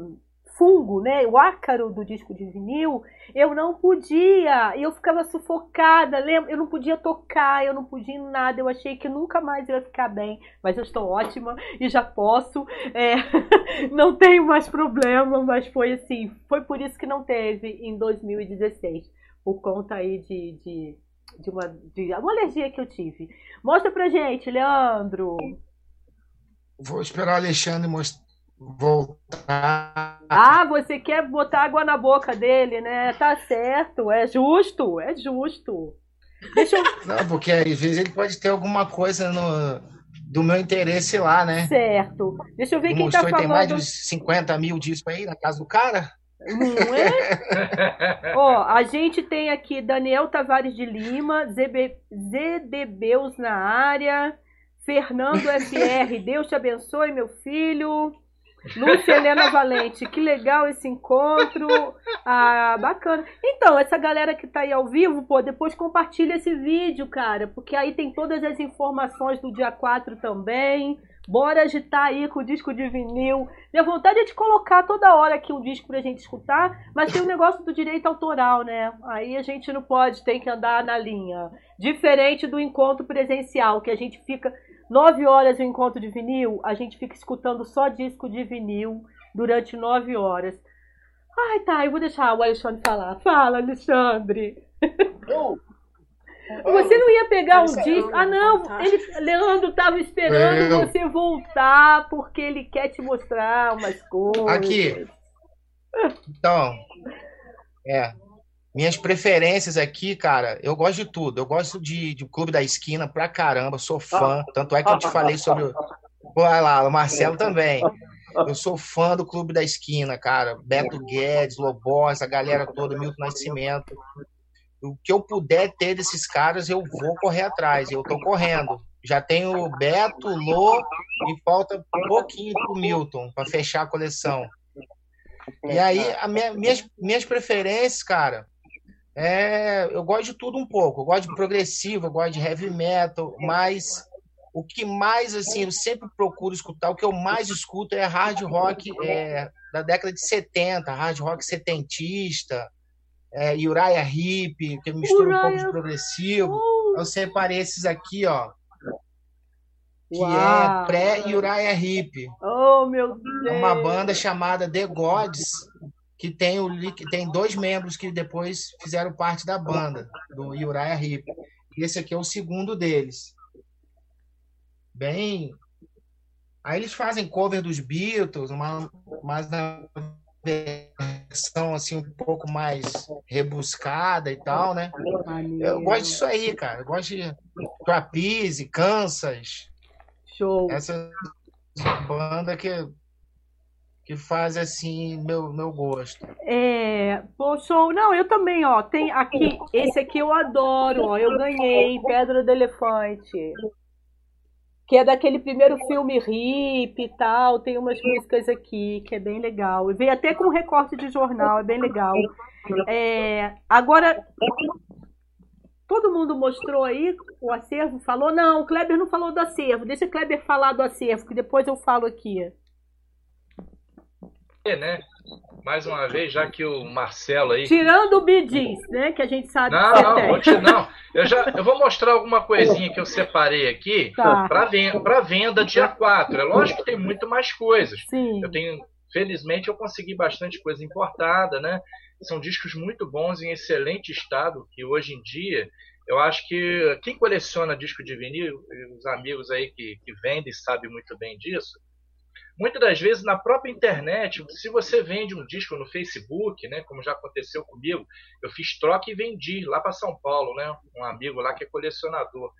fungo, né, o ácaro do disco de vinil, eu não podia, eu ficava sufocada, lembra? Eu não podia tocar, eu não podia em nada, eu achei que nunca mais ia ficar bem, mas eu estou ótima e já posso, é, [LAUGHS] não tenho mais problema, mas foi assim, foi por isso que não teve em 2016, por conta aí de, de, de uma, de uma alergia que eu tive. Mostra pra gente, Leandro. Vou esperar o Alexandre mos- voltar. Ah, você quer botar água na boca dele, né? Tá certo, é justo, é justo. Deixa eu. [LAUGHS] Não, porque às vezes ele pode ter alguma coisa no, do meu interesse lá, né? Certo. Deixa eu ver Ele quem tá que tem mais de falando. uns 50 mil discos aí na casa do cara. Não é? [LAUGHS] Ó, a gente tem aqui Daniel Tavares de Lima, ZB, ZDBeus na área, Fernando FR, Deus te abençoe, meu filho. Lúcia Helena Valente, que legal esse encontro. Ah, bacana. Então, essa galera que tá aí ao vivo, pô, depois compartilha esse vídeo, cara, porque aí tem todas as informações do dia 4 também. Bora agitar aí com o disco de vinil. Minha vontade é de colocar toda hora aqui um disco pra gente escutar, mas tem o negócio do direito autoral, né? Aí a gente não pode, tem que andar na linha. Diferente do encontro presencial, que a gente fica Nove horas o encontro de vinil, a gente fica escutando só disco de vinil durante nove horas. Ai, tá, eu vou deixar o Alexandre falar. Fala, Alexandre. Eu, [LAUGHS] Você não ia pegar um é- disco. Ah, não. Ele, Leandro tava esperando Eu. você voltar porque ele quer te mostrar umas coisas. Aqui. Então, é. Minhas preferências aqui, cara, eu gosto de tudo. Eu gosto de, de Clube da Esquina pra caramba, sou fã. Tanto é que eu te falei sobre. Olha lá, o Marcelo também. Eu sou fã do Clube da Esquina, cara. Beto Guedes, Lobó, essa galera toda, Milton Nascimento. O que eu puder ter desses caras, eu vou correr atrás. Eu tô correndo. Já tenho Beto, Lô e falta um pouquinho pro Milton para fechar a coleção. E aí, a minha- minhas, minhas preferências, cara, é, eu gosto de tudo um pouco. Eu gosto de progressivo, eu gosto de heavy metal, mas o que mais, assim, eu sempre procuro escutar, o que eu mais escuto é hard rock é, da década de 70, hard rock setentista, é, Uriah Heep, que mistura um pouco de Uriah- progressivo. Eu separei esses aqui, ó, que Uau. é pré-Uriah Heep. Oh, meu Deus. É uma banda chamada The Gods, que tem, o, tem dois membros que depois fizeram parte da banda, do Uriah Heep. Esse aqui é o segundo deles. Bem. Aí eles fazem cover dos Beatles, uma, mas na versão assim um pouco mais rebuscada e tal, né? Eu gosto disso aí, cara. Eu gosto de Trapeze, Kansas, Show. essa banda que que faz assim meu meu gosto. É, pô, show. Não, eu também, ó. Tem aqui, esse aqui eu adoro, ó. Eu ganhei Pedra do Elefante. Que é daquele primeiro filme hip e tal. Tem umas músicas aqui que é bem legal. E veio até com recorte de jornal, é bem legal. É, agora, todo mundo mostrou aí o acervo, falou? Não, o Kleber não falou do acervo. Deixa o Kleber falar do acervo, que depois eu falo aqui. Né? Mais uma vez, já que o Marcelo aí. Tirando o Bidis, né? Que a gente sabe Não, que não, tem. vou te, não. Eu, já, eu vou mostrar alguma coisinha que eu separei aqui Tá. para venda, pra venda dia 4. É lógico que tem muito mais coisas. Sim. Eu tenho, felizmente, eu consegui bastante coisa importada, né? São discos muito bons, em excelente estado, que hoje em dia, eu acho que quem coleciona disco de vinil, os amigos aí que, que vendem sabem muito bem disso, muitas das vezes na própria internet, se você vende um disco no Facebook, né, como já aconteceu comigo, eu fiz troca e vendi lá para São Paulo, né, um amigo lá que é colecionador.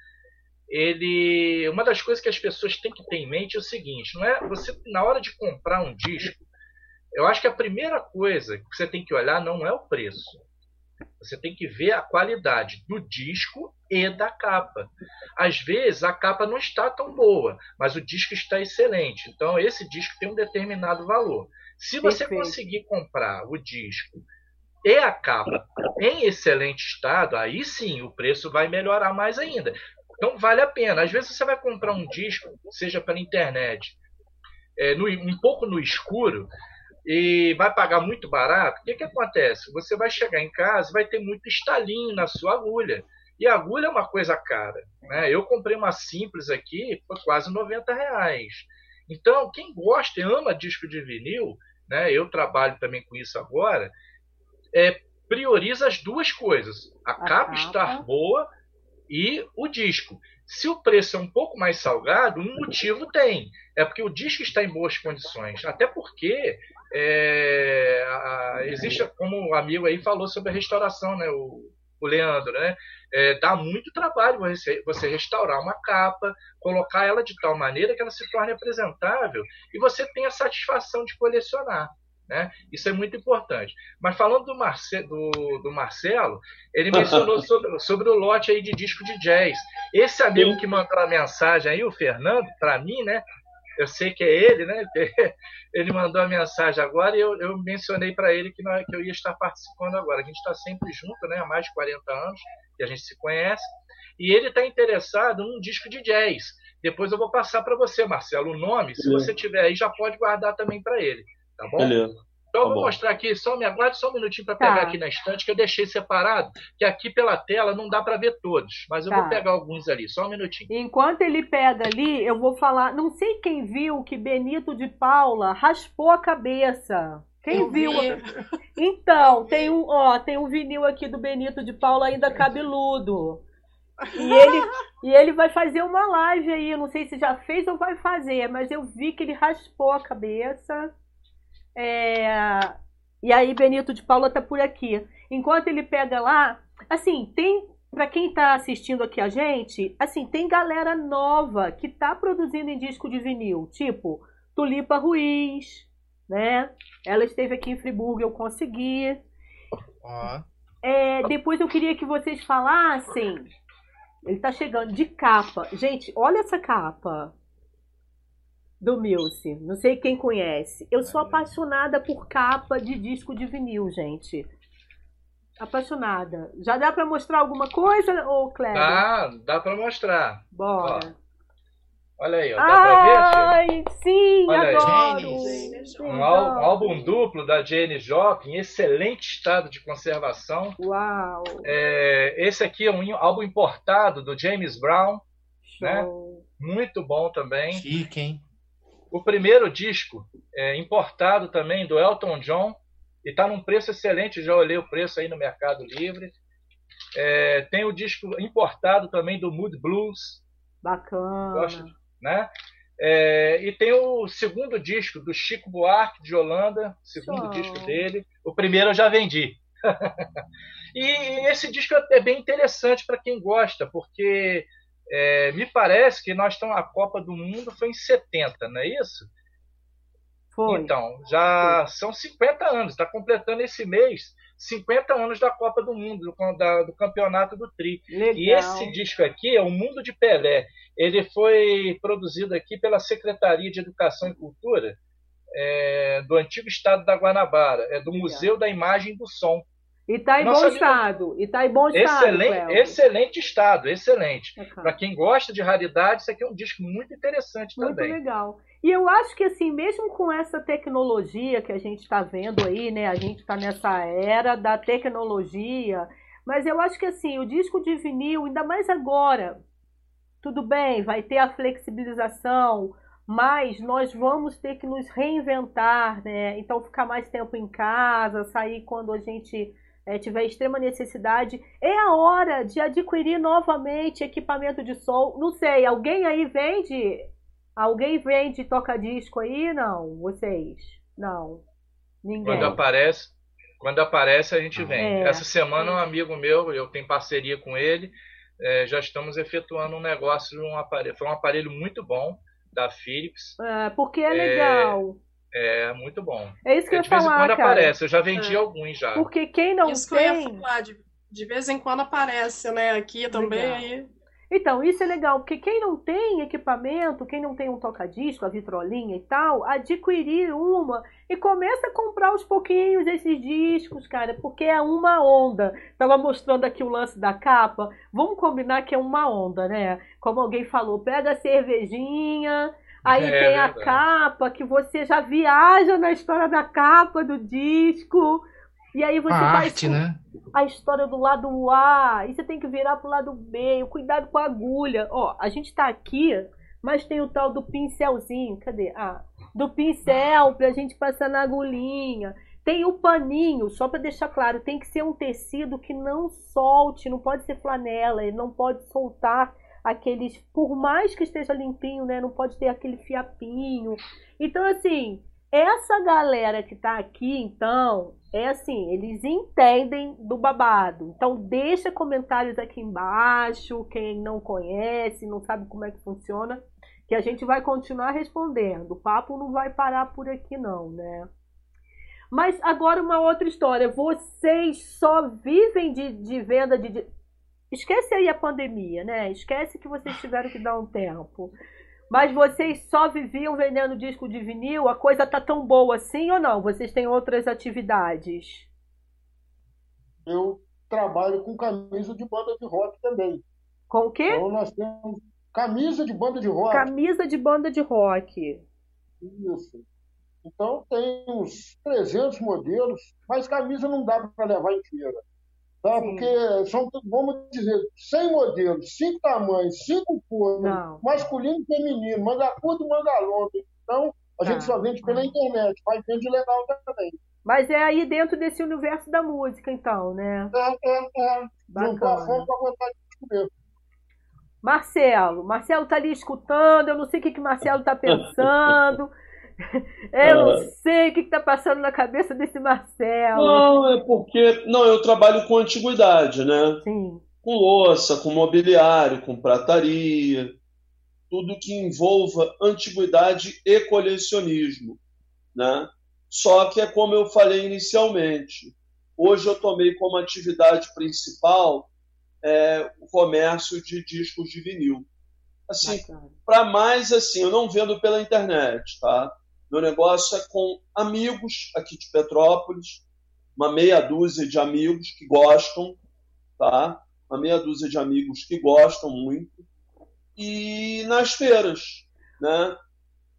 Ele, uma das coisas que as pessoas têm que ter em mente é o seguinte, não é você na hora de comprar um disco, eu acho que a primeira coisa que você tem que olhar não é o preço. Você tem que ver a qualidade do disco e da capa. Às vezes a capa não está tão boa, mas o disco está excelente. Então esse disco tem um determinado valor. Se você Perfeito. conseguir comprar o disco e a capa em excelente estado, aí sim o preço vai melhorar mais ainda. Então vale a pena. Às vezes você vai comprar um disco, seja pela internet, é, no- um pouco no escuro, e vai pagar muito barato, o que, que acontece? Você vai chegar em casa e vai ter muito estalinho na sua agulha. E a agulha é uma coisa cara. Né? Eu comprei uma simples aqui por quase 90 reais. Então, quem gosta e ama disco de vinil, né? eu trabalho também com isso agora, é, prioriza as duas coisas. A, capa. estar boa e o disco. Se o preço é um pouco mais salgado, um motivo tem. É porque o disco está em boas condições. Até porque é, a- existe, como o amigo aí falou sobre a restauração, né? O, o Leandro, né? É, dá muito trabalho você, você restaurar uma capa, colocar ela de tal maneira que ela se torne apresentável e você tenha a satisfação de colecionar. Né? Isso é muito importante. Mas falando do, Marce, do, do Marcelo, ele mencionou [LAUGHS] sobre, sobre o lote aí de disco de jazz. Esse amigo que mandou a mensagem aí, o Fernando, para mim, né? Eu sei que é ele, né? [LAUGHS] Ele mandou a mensagem agora e eu, eu mencionei para ele que, nós, que eu ia estar participando agora. A gente está sempre junto, né? Há mais de 40 anos que a gente se conhece. E ele está interessado num disco de jazz. Depois eu vou passar para você, Marcelo, o nome. Se você tiver aí, já pode guardar também para ele. Tá bom? Beleza. Então eu Tá vou bom. mostrar aqui, só me aguarde só um minutinho para Tá. pegar aqui na estante, que eu deixei separado, que aqui pela tela não dá para ver todos, mas eu Tá. vou pegar alguns ali, só um minutinho. Enquanto ele pega ali, eu vou falar. Não sei quem viu que Benito de Paula raspou a cabeça. Quem Eu viu? vi. Então, tem um, ó, tem um vinil aqui do Benito de Paula ainda cabeludo. E ele, e ele vai fazer uma live aí. Eu não sei se já fez ou vai fazer, mas eu vi que ele raspou a cabeça. É, E aí, Benito de Paula tá por aqui. Enquanto ele pega lá, assim, tem. Pra quem tá assistindo aqui a gente, assim, tem galera nova que tá produzindo em disco de vinil, tipo Tulipa Ruiz, né? Ela esteve aqui em Friburgo, eu consegui. É, depois eu queria que vocês falassem. Ele tá chegando de capa. Gente, olha essa capa do Milce. Não sei quem conhece. Eu sou apaixonada por capa de disco de vinil, gente. Apaixonada. Já dá pra mostrar alguma coisa, ô Kleber? Dá, dá para mostrar. Bora. Olha aí, ó, dá para ver? Ai, sim, Olha adoro. Um ál- álbum duplo da Jane Joplin, em excelente estado de conservação. Uau. É, esse aqui é um álbum importado do James Brown, né? Show. muito bom também. chique, hein? O primeiro disco é importado também do Elton John e está num preço excelente. Já olhei o preço aí no Mercado Livre. É, tem o disco importado também do Mood Blues, Bacana. Gosto. né? É, e tem o segundo disco do Chico Buarque de Holanda, segundo Show. disco dele. O primeiro eu já vendi. [LAUGHS] e esse disco é bem interessante para quem gosta, porque é, me parece que nós estamos a Copa do Mundo foi em 70, não é isso? Foi. Então, já são 50 anos, está completando esse mês 50 anos da Copa do Mundo, do, da- do campeonato do Tri. Legal. E esse disco aqui é O Mundo de Pelé. Ele foi produzido aqui pela Secretaria de Educação e Cultura é, do antigo estado da Guanabara, é do Museu da Imagem e do Som. E tá em bom estado. E tá em bom estado. Excelente, estado, excelente. Bacana. Para quem gosta de raridade, isso aqui é um disco muito interessante Muito também. legal. E eu acho que assim, mesmo com essa tecnologia que a gente está vendo aí, né? A gente está nessa era da tecnologia, mas eu acho que assim, o disco de vinil, ainda mais agora, tudo bem, vai ter a flexibilização, mas nós vamos ter que nos reinventar, né? Então ficar mais tempo em casa, sair quando a gente eh, tiver extrema necessidade. É a hora de adquirir novamente equipamento de som. Não sei, alguém aí vende? Alguém vende toca-disco aí? Não, vocês? Não. Ninguém. Quando aparece, quando aparece a gente vem. É. Essa semana um amigo meu, eu tenho parceria com ele, eh, já estamos efetuando um negócio, um aparelho, foi um aparelho muito bom da Philips, É, porque é legal. é muito bom. É, isso que eu de ia vez em falar, quando cara. aparece, eu já vendi É. alguns já. Porque quem não Isso que eu ia tem. falar, de, de vez em quando aparece, né? Aqui também. Legal. Aí, Então, isso é legal, porque quem não tem equipamento, quem não tem um toca-disco, a vitrolinha e tal, adquirir uma e começa a comprar aos pouquinhos esses discos, cara, porque é uma onda. Tava mostrando aqui o lance da capa. Vamos combinar que é uma onda, né? Como alguém falou, pega a cervejinha, aí É tem a verdade. capa, que você já viaja na história da capa do disco. E aí você A vai arte, né? a história do lado A, e você tem que virar pro lado B, cuidado com a agulha. Ó, a gente tá aqui, mas tem o tal do pincelzinho, cadê? Ah, do pincel pra gente passar na agulhinha. Tem o paninho, só pra deixar claro, tem que ser um tecido que não solte, não pode ser flanela, ele não pode soltar aqueles, por mais que esteja limpinho, né, não pode ter aquele fiapinho. Então assim, essa galera que tá aqui, então, é assim, eles entendem do babado. Então, deixa comentários aqui embaixo, quem não conhece, não sabe como é que funciona, que a gente vai continuar respondendo. O papo não vai parar por aqui não, né? Mas agora uma outra história. Vocês só vivem de, de venda de, de... Esquece aí a pandemia, né? Esquece que vocês tiveram que dar um tempo. Mas vocês só viviam vendendo disco de vinil? A coisa tá tão boa assim ou não? Vocês têm outras atividades? Eu trabalho com camisa de banda de rock também. Com o quê? Então nós temos camisa de banda de rock. Camisa de banda de rock. Isso. Então tem uns 300 modelos, mas camisa não dá para levar inteira. Tá? Porque são, vamos dizer, 100 modelos, 5 tamanhos, 5 cores, masculino e feminino, manga curta e manga longa. Então, a Tá. gente só vende pela internet, mas vende legal também. Mas é aí dentro desse universo da música, então, né? É, é, é. A Bacana. fome vontade de comer. Marcelo, Marcelo tá ali escutando, eu não sei o que que Marcelo tá pensando. [LAUGHS] Eu não Ah. sei o que que tá passando na cabeça desse Marcelo. Não, é porque. Não, eu trabalho com antiguidade, né? Sim, Com louça, com mobiliário, com prataria, tudo que envolva antiguidade e colecionismo, né? Só que é como eu falei inicialmente. Hoje eu tomei como atividade principal é, o comércio de discos de vinil. Assim, para mais assim, eu não vendo pela internet, tá? Meu negócio é com amigos aqui de Petrópolis, uma meia dúzia de amigos que gostam, tá? Uma meia dúzia de amigos que gostam muito e nas feiras, né?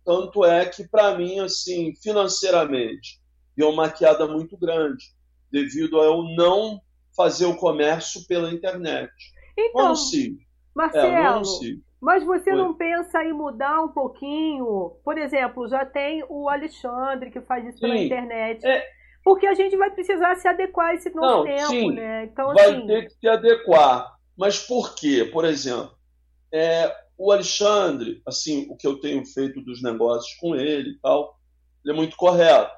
Tanto é que para mim assim, financeiramente, deu uma queda muito grande devido a eu não fazer o comércio pela internet. Então, não sigo. É, mas você Oi. não pensa em mudar um pouquinho? Por exemplo, já tem o Alexandre que faz isso pela Sim. internet. É. Porque a gente vai precisar se adequar a esse novo Não, tempo, sim. né? Então, vai assim, ter que se adequar. Mas por quê? Por exemplo, é, o Alexandre, assim, o que eu tenho feito dos negócios com ele e tal, ele é muito correto.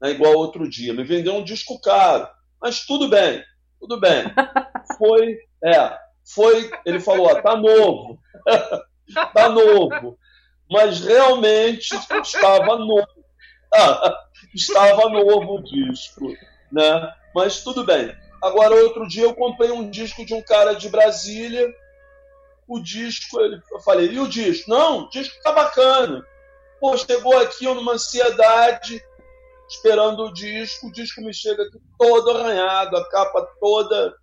Né? Igual outro dia, me vendeu um disco caro, mas tudo bem, tudo bem. [LAUGHS] Foi, é, foi, ele falou, ó, tá novo, [LAUGHS] tá novo, mas realmente estava novo, [LAUGHS] estava novo o disco, né? Mas tudo bem. Agora, outro dia eu comprei um disco de um cara de Brasília. O disco, eu falei, e o disco? Não, o disco tá bacana. Pô, chegou aqui eu numa ansiedade, esperando o disco. O disco me chega aqui todo arranhado, a capa toda.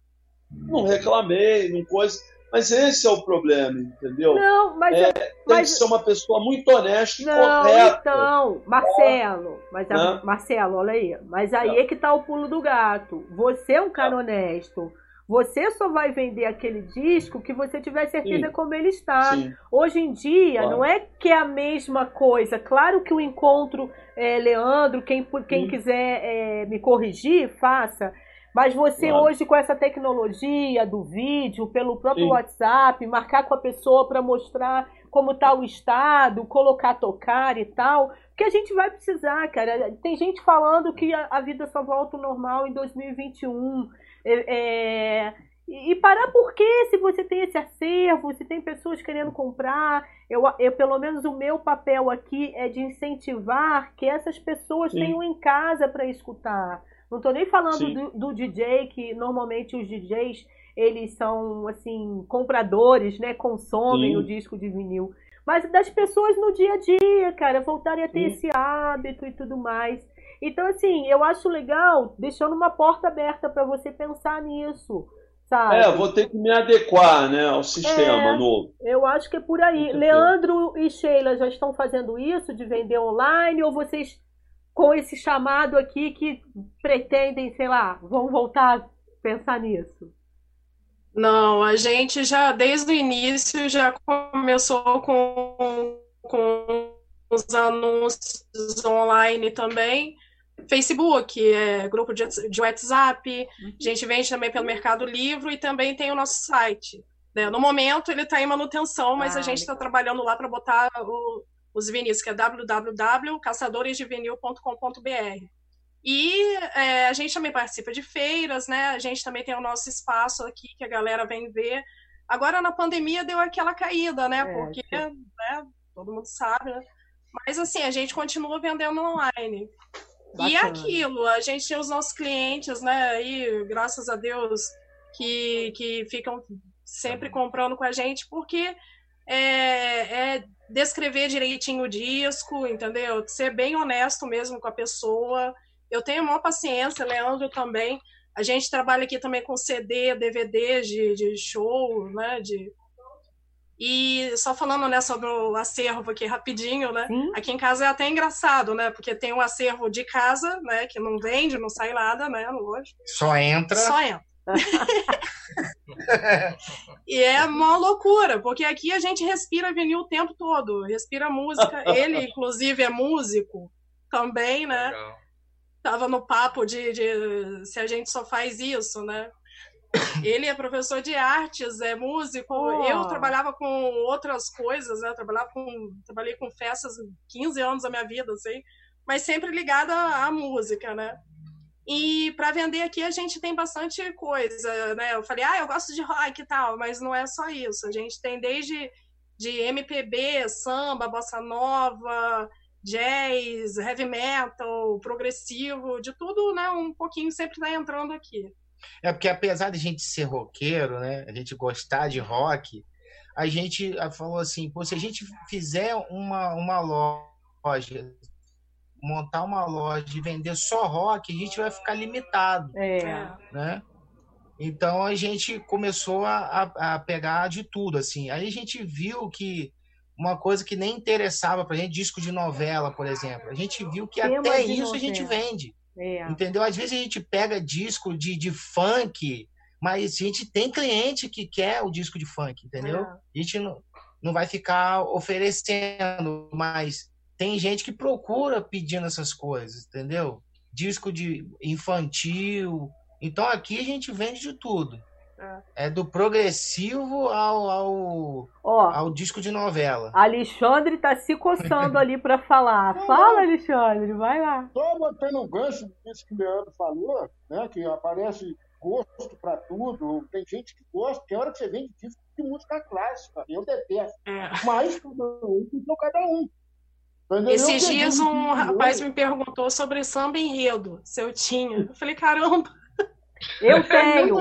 Não reclamei, não coisa. Mas esse é o problema, entendeu? não, mas, É, eu- Tem mas que ser uma pessoa muito honesta e Não, correta. então, Marcelo, mas a-? Marcelo, olha aí, mas aí Tá. é que tá o pulo do gato. Você é um cara honesto. Você só vai vender aquele disco que você tiver certeza Sim. como ele está. Sim, Hoje em dia, Claro. não é que é a mesma coisa. Claro que o encontro, é, Leandro, quem, quem Sim. quiser é, me corrigir, faça. Mas você Claro. hoje, com essa tecnologia do vídeo, pelo próprio Sim. WhatsApp, marcar com a pessoa para mostrar como está o estado, colocar tocar e tal, porque a gente vai precisar, cara. Tem gente falando que a, a vida só volta ao normal em 2021. É, é, e parar por quê? Se você tem esse acervo, se tem pessoas querendo comprar, eu, eu pelo menos o meu papel aqui é de incentivar que essas pessoas Sim. tenham em casa para escutar. Não estou nem falando do, do DJ, que normalmente os DJs eles são assim compradores, né? Consomem Sim. o disco de vinil. Mas das pessoas no dia a dia, cara, voltarem a ter Sim. esse hábito e tudo mais. Então, assim, eu acho legal, deixando uma porta aberta para você pensar nisso, sabe? É, vou ter que me adequar né, ao sistema É. novo. Eu acho que é por aí. Leandro e Sheila já estão fazendo isso, de vender online, ou vocês, com esse chamado aqui, que pretendem, sei lá, vão voltar a pensar nisso? Não, a gente já, desde o início, já começou com, com os anúncios online também. Facebook, é, grupo de, de WhatsApp, a gente vende também pelo Mercado Livre e também tem o nosso site. né? No momento ele está em manutenção, mas Ah, a gente está trabalhando lá para botar o- os vinis, que é www.caçadoresdevinil.com.br. E é, a gente também participa de feiras, né? A gente também tem o nosso espaço aqui que a galera vem ver. Agora na pandemia deu aquela caída, né? É, Porque né, todo mundo sabe, né? Mas assim, a gente continua vendendo online. E é Bacana. aquilo, a gente tem os nossos clientes, né? Aí, graças a Deus, que, que ficam sempre comprando com a gente, porque é, é descrever direitinho o disco, entendeu? Ser bem honesto mesmo com a pessoa. Eu tenho a maior paciência, Leandro também. A gente trabalha aqui também com CD, DVD de, de show, né? De, E só falando né, sobre o acervo aqui rapidinho, né? Sim. Aqui em casa é até engraçado, né? Porque tem um acervo de casa, né? Que não vende, não sai nada, né? Lógico. Só entra. Só entra. [LAUGHS] e é uma loucura, porque aqui a gente respira vinil o tempo todo, respira música. Ele, inclusive, é músico também, né? Legal. Tava no papo de, de se a gente só faz isso, né? Ele é professor de artes, é músico. Oh. Eu trabalhava com outras coisas, né? Eu trabalhava com, trabalhei com festas 15 anos da minha vida, assim, mas sempre ligada à música, né? E para vender aqui a gente tem bastante coisa, né? Eu falei, ah, eu gosto de rock e tal, mas não é só isso. A gente tem desde de MPB, samba, bossa nova, jazz, heavy metal, progressivo, de tudo, né? Um pouquinho sempre tá entrando aqui. É porque apesar de a gente ser roqueiro, né? A gente gostar de rock, a gente falou assim, se a gente fizer uma, uma loja, montar uma loja e vender só rock, a gente vai ficar limitado, É. né? Então a gente começou a, a, pegar de tudo, assim. Aí a gente viu que uma coisa que nem interessava pra gente, disco de novela, por exemplo. A gente viu que Tema até isso a gente vende. É. Entendeu? Às vezes a gente pega disco de, de funk, mas a gente tem cliente que quer o disco de funk, entendeu? É. A gente não, não vai ficar oferecendo, mas tem gente que procura pedindo essas coisas, entendeu? Disco de infantil. Então aqui a gente vende de tudo. É do progressivo ao, ao, Ó, ao disco de novela. Alexandre tá se coçando ali pra falar. [LAUGHS] Fala, Alexandre, vai lá. Só botando um gancho nisso que o Leandro falou, né? Que aparece gosto pra tudo. Tem gente que gosta, tem hora que você vende disco de música clássica. Eu detesto. É. Mas cada um tem cada um. Esses dias um rapaz me perguntou sobre samba enredo, se eu tinha. Eu falei, caramba, Eu [LAUGHS] tenho.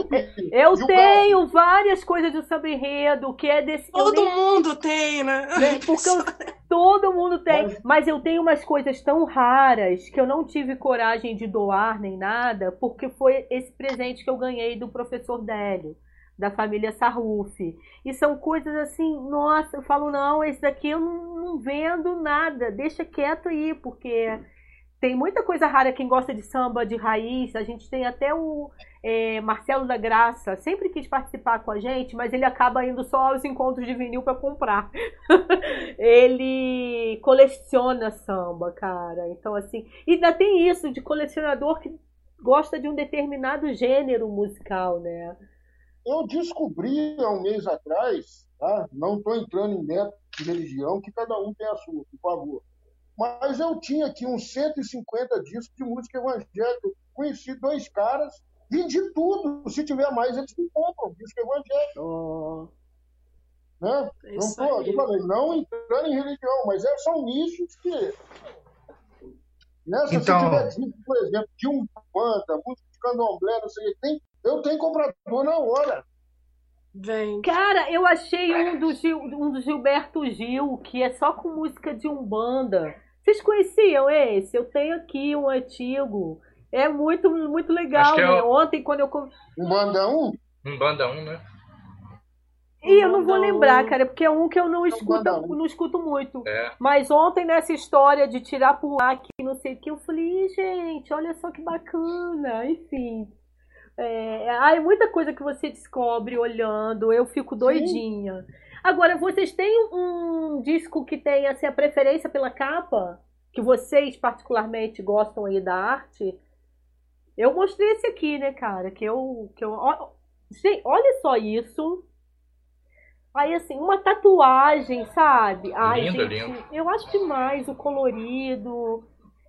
Eu tenho várias coisas de samba enredo, que é desse. todo nem- mundo tem, né? [LAUGHS] Porque eu- todo mundo tem. Mas- Mas eu tenho umas coisas tão raras que eu não tive coragem de doar nem nada, porque foi esse presente que eu ganhei do professor Délio, da família Sarruf. E são coisas assim, nossa, eu falo, não, esse daqui eu não, não vendo nada, deixa quieto aí, porque tem muita coisa rara quem gosta de samba de raiz. A gente tem até o é, Marcelo da Graça, sempre quis participar com a gente, mas ele acaba indo só aos encontros de vinil para comprar. [LAUGHS] ele coleciona samba, cara. Então, assim. Ainda tem isso de colecionador que gosta de um determinado gênero musical, né? Eu descobri há um mês atrás, tá? não estou entrando em método de religião, que cada um tem a sua, por favor. Mas eu tinha aqui uns 150 discos de música evangélica. Conheci dois caras, vendi tudo. Se tiver mais, eles me compram, disco evangélico. Oh, Né? É Não, tô, eu falei, não entrando em religião, mas é, são nichos que. Nessa, Então- se tiver disco, por exemplo, de um banda, música de candomblé, não sei o que, tem, eu tenho comprador na hora. Vem. Cara, eu achei um do, Gil, um do Gilberto Gil, que é só com música de Umbanda. Vocês conheciam esse? Eu tenho aqui um antigo. É muito, muito legal, é né? o- Ontem, quando eu. com- Um bandão, Um banda um, né? Ih, eu não vou Umbanda lembrar, cara, porque é um que eu não escuto, Umbanda não escuto muito. É. Mas ontem, nessa história de tirar por lá, que não sei o que, eu falei, gente, olha só que bacana. Enfim. É, é muita coisa que você descobre olhando, eu fico doidinha. Agora, vocês têm um disco que tem assim, a preferência pela capa? Que vocês particularmente gostam aí da arte? Eu mostrei esse aqui, né, cara? Que eu. Que eu ó- gente, olha só isso. Aí, assim, uma tatuagem, sabe? Ai, Lindo, gente, lindo. eu acho demais o colorido.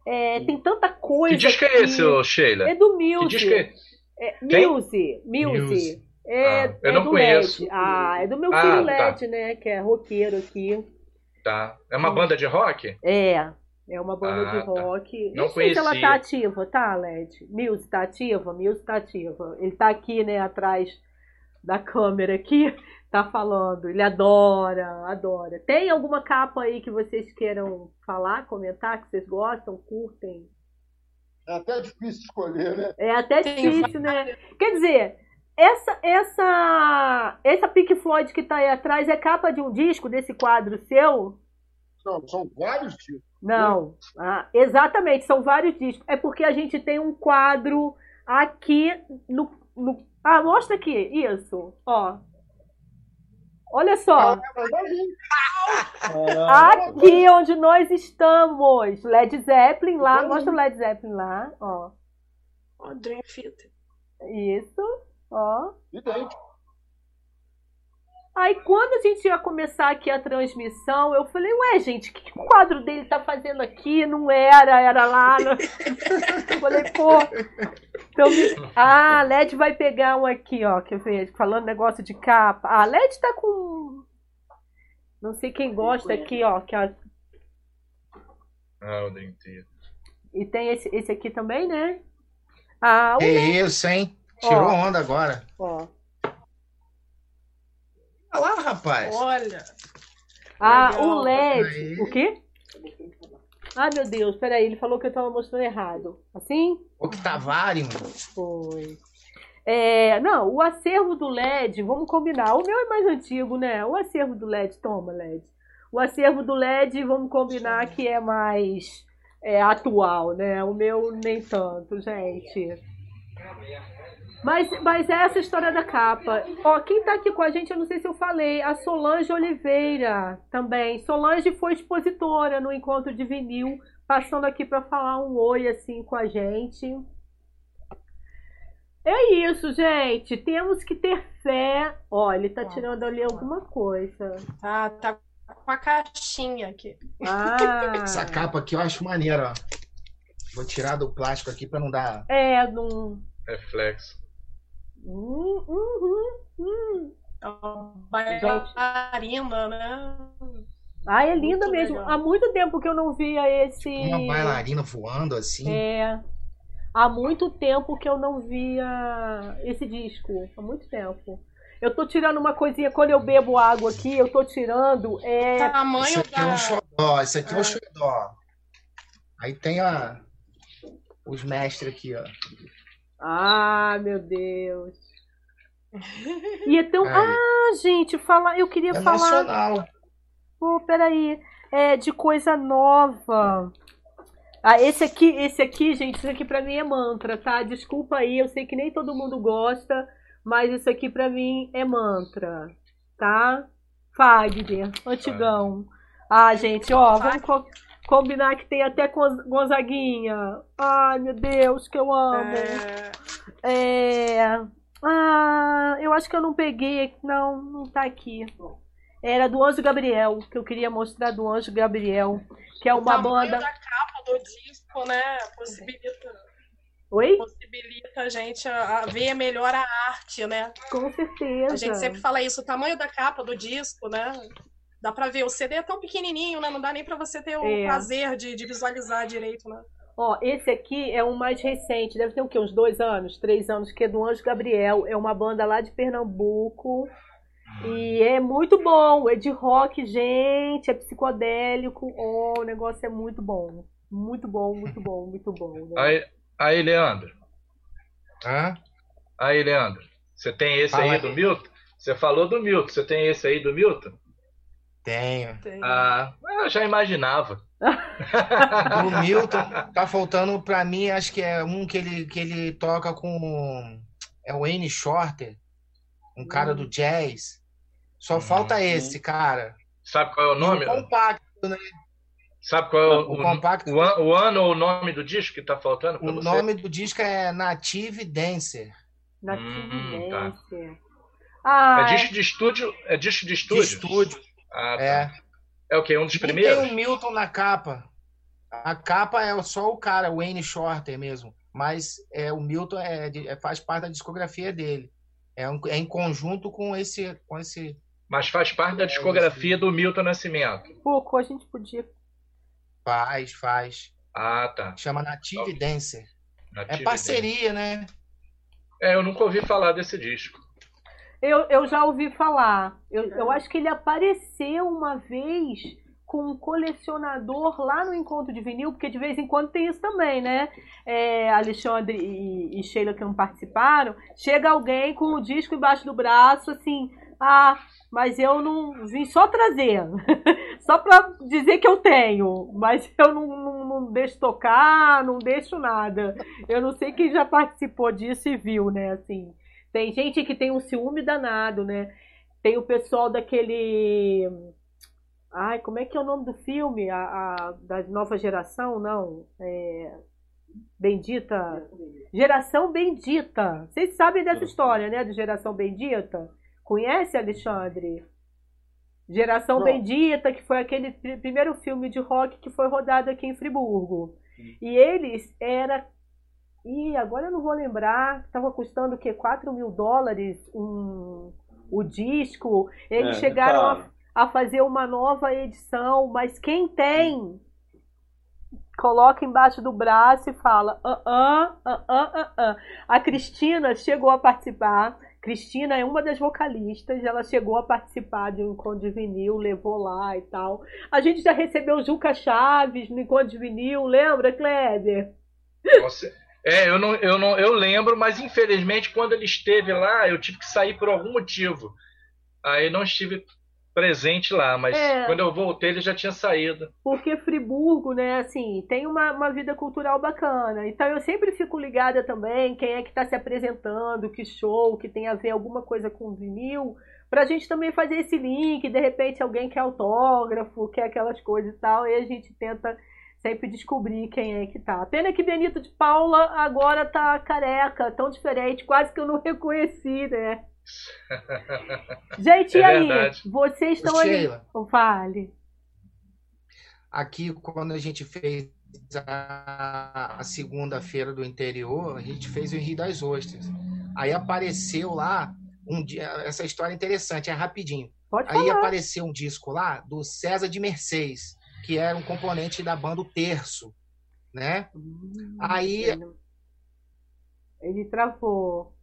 É, tem tanta coisa. Que disco é aqui. esse, ô, Sheila? É do Que Muse. disco é esse? É. Muse. Muse. É, Ah, eu é não do conheço. LED. Ah, é do meu Ah, filho tá. LED, né? Que é roqueiro aqui. Tá. É uma banda de rock? É. É uma banda Ah, de tá. rock. Não sei se ela tá ativa, tá, LED? Muse tá ativa? Muse tá ativa. Ele tá aqui, né, atrás da câmera aqui, [LAUGHS] tá falando. Ele adora, adora. Tem alguma capa aí que vocês queiram falar, comentar, que vocês gostam, curtem? É até difícil escolher, né? É até difícil, né? Quer dizer, essa, essa, essa Pink Floyd que tá aí atrás é capa de um disco desse quadro seu? Não, são vários discos. Não, ah, exatamente, são vários discos. É porque a gente tem um quadro aqui no, no. Ah, mostra aqui, isso, ó. Olha só. Aqui onde nós estamos. Led Zeppelin lá. Mostra o Led Zeppelin lá. Ó. Ó, Dream Theater. Isso. Ó. Idêntico. Aí quando a gente ia começar aqui a transmissão, eu falei, ué, gente, o que, que o quadro dele tá fazendo aqui? Não era, era lá. no- [LAUGHS] eu falei, pô. Então, me- [LAUGHS] ah, a LED vai pegar um aqui, ó. Quer ver? Falando negócio de capa. Ah, a LED tá com. Não sei quem gosta aqui, ó. Que a- Ah, o Theater. E tem esse, esse aqui também, né? Ah, o É isso, hein? Tirou Ó. onda agora. ó. Olha lá, rapaz. Olha. Ah, Legal. o LED. Aí. O quê? Ah, meu Deus, peraí, ele falou que eu tava mostrando errado. Assim? Octavarium. Foi. É, não, o acervo do LED, vamos combinar. O meu é mais antigo, né? O acervo do LED, toma, LED. O acervo do LED, vamos combinar que é mais é, atual, né? O meu nem tanto, gente. Mas, mas é essa história da capa. Ó, quem tá aqui com a gente, eu não sei se eu falei, a Solange Oliveira também. Solange foi expositora no encontro de vinil, passando aqui para falar um oi assim com a gente. É isso, gente. Temos que ter fé. Ó, ele tá tirando ali alguma coisa. Tá, tá com a caixinha aqui. Ah, Essa capa aqui eu acho maneira, ó. Vou tirar do plástico aqui pra não dar. é, não. Reflexo. Hum, uhum, hum. É uma bailarina, né? Ah, é linda Muito mesmo. legal. Há muito tempo que eu não via esse. Uma bailarina voando assim. É. Há muito tempo que eu não via esse disco. Há muito tempo. Eu tô tirando uma coisinha, quando eu bebo água aqui, eu tô tirando. É. Isso Tamanho aqui é um da. xodó, isso aqui é um É. xodó. Aí tem a, os mestres aqui, ó. Ah, meu Deus. [LAUGHS] E é tão. Aí. Ah, gente, falar. Eu queria É falar. nacional. Pô, peraí. É de coisa nova. Ah, esse aqui, esse aqui, gente, isso aqui pra mim é mantra, tá? Desculpa aí, eu sei que nem todo mundo gosta, mas isso aqui pra mim é mantra, tá? Fagner, antigão. Ah, gente, ó, vamos combinar que tem até Gonz- Gonzaguinha. Ai, meu Deus, que eu amo. É, É. Ah, eu acho que eu não peguei. Não, não tá aqui. Era do Anjo Gabriel, que eu queria mostrar do Anjo Gabriel, que é o uma tamanho banda. da capa do disco, né? Possibilita, Oi? possibilita a gente a, a ver melhor a arte, né? Com certeza. A gente sempre fala isso, o tamanho da capa do disco, né? Dá pra ver, o CD é tão pequenininho, né? Não dá nem pra você ter o É. prazer de, de visualizar direito, né? Ó, esse aqui é um mais recente, deve ter o quê? Uns dois anos, três anos, que é do Anjo Gabriel. É uma banda lá de Pernambuco. E é muito bom, é de rock, gente, é psicodélico. Oh, o negócio é muito bom. Muito bom, muito bom, muito bom. né? [LAUGHS] Aí, aí, Leandro. Hã? Aí, Leandro. Você tem esse Fala aí aí. do Milton? Você falou do Milton. Você tem esse aí do Milton? Tenho. Tem- Ah, eu já imaginava. [LAUGHS] O Milton tá [LAUGHS] faltando pra mim, acho que é um que ele, que ele toca com. É o Wayne Shorter, um cara do jazz. Só falta esse, cara. Sabe qual é o nome? E o compacto, né? Sabe qual é o, O compacto. o, an- o ano ou o nome do disco que tá faltando pra O você? nome do disco é Native Dancer. Native Hum, tá. Dancer. Ah, É disco de estúdio? É disco de De estúdio? Ah, tá. É. É o quê? Um dos Nem tem primeiros? o Milton na capa. A capa é só o cara, o Wayne Shorter mesmo. Mas é, o Milton é, é- faz parte da discografia dele. É, um- é em conjunto com esse, com esse. Mas faz parte da discografia do Milton Nascimento. pouco, a gente podia. Faz, faz. Ah, tá. Chama Native Dancer. É Native parceria, né? É, eu nunca ouvi falar desse disco. Eu, eu já ouvi falar. Eu, eu acho que ele apareceu uma vez com um colecionador lá no encontro de vinil, porque de vez em quando tem isso também, né? É, Alexandre e, e Sheila que não participaram, chega alguém com o disco embaixo do braço, assim, ah, mas eu não vim só trazer, [LAUGHS] só para dizer que eu tenho, mas eu não, não, não, deixo tocar, não deixo nada. Eu não sei quem já participou disso e viu, né? Assim, tem gente que tem um ciúme danado, né? Tem o pessoal daquele Ai, como é que é o nome do filme? A, a da nova geração, não? É... Bendita. Geração Bendita. Vocês sabem dessa história, né? De Geração Bendita? Conhece, Alexandre? Geração não. Bendita, que foi aquele primeiro filme de rock que foi rodado aqui em Friburgo. E eles era. E agora eu não vou lembrar. Estava custando o quê? 4 mil dólares um... o disco. Eles é, chegaram tá. a a fazer uma nova edição, mas quem tem coloca embaixo do braço e fala ah, ah, ah, ah, ah, ah. a Cristina chegou a participar Cristina é uma das vocalistas, ela chegou a participar de um encontro de vinil, levou lá e tal. A gente já recebeu o Juca Chaves no encontro de vinil, lembra, Kleber? Nossa, é, eu não, eu não, eu lembro, mas infelizmente quando ele esteve lá, eu tive que sair por algum motivo. Aí não estive presente lá, mas é, quando eu voltei ele já tinha saído. Porque Friburgo, né, assim, tem uma, uma vida cultural bacana. Então eu sempre fico ligada também quem é que está se apresentando, que show, que tem a ver alguma coisa com vinil, pra gente também fazer esse link, de repente alguém quer autógrafo, quer aquelas coisas e tal, e a gente tenta sempre descobrir quem é que tá. Pena que Benito de Paula agora tá careca, tão diferente, quase que eu não reconheci, né? [LAUGHS] Gente, é e aí? Verdade. Vocês estão aí? Fale. Aqui, quando a gente fez a, a segunda-feira do interior, a gente fez o Rio das Ostras. Aí apareceu lá um dia, essa história é interessante, é rapidinho. Pode aí falar. apareceu um disco lá do César de Mercedes, que era um componente da banda o Terço, né? Hum, aí ele travou.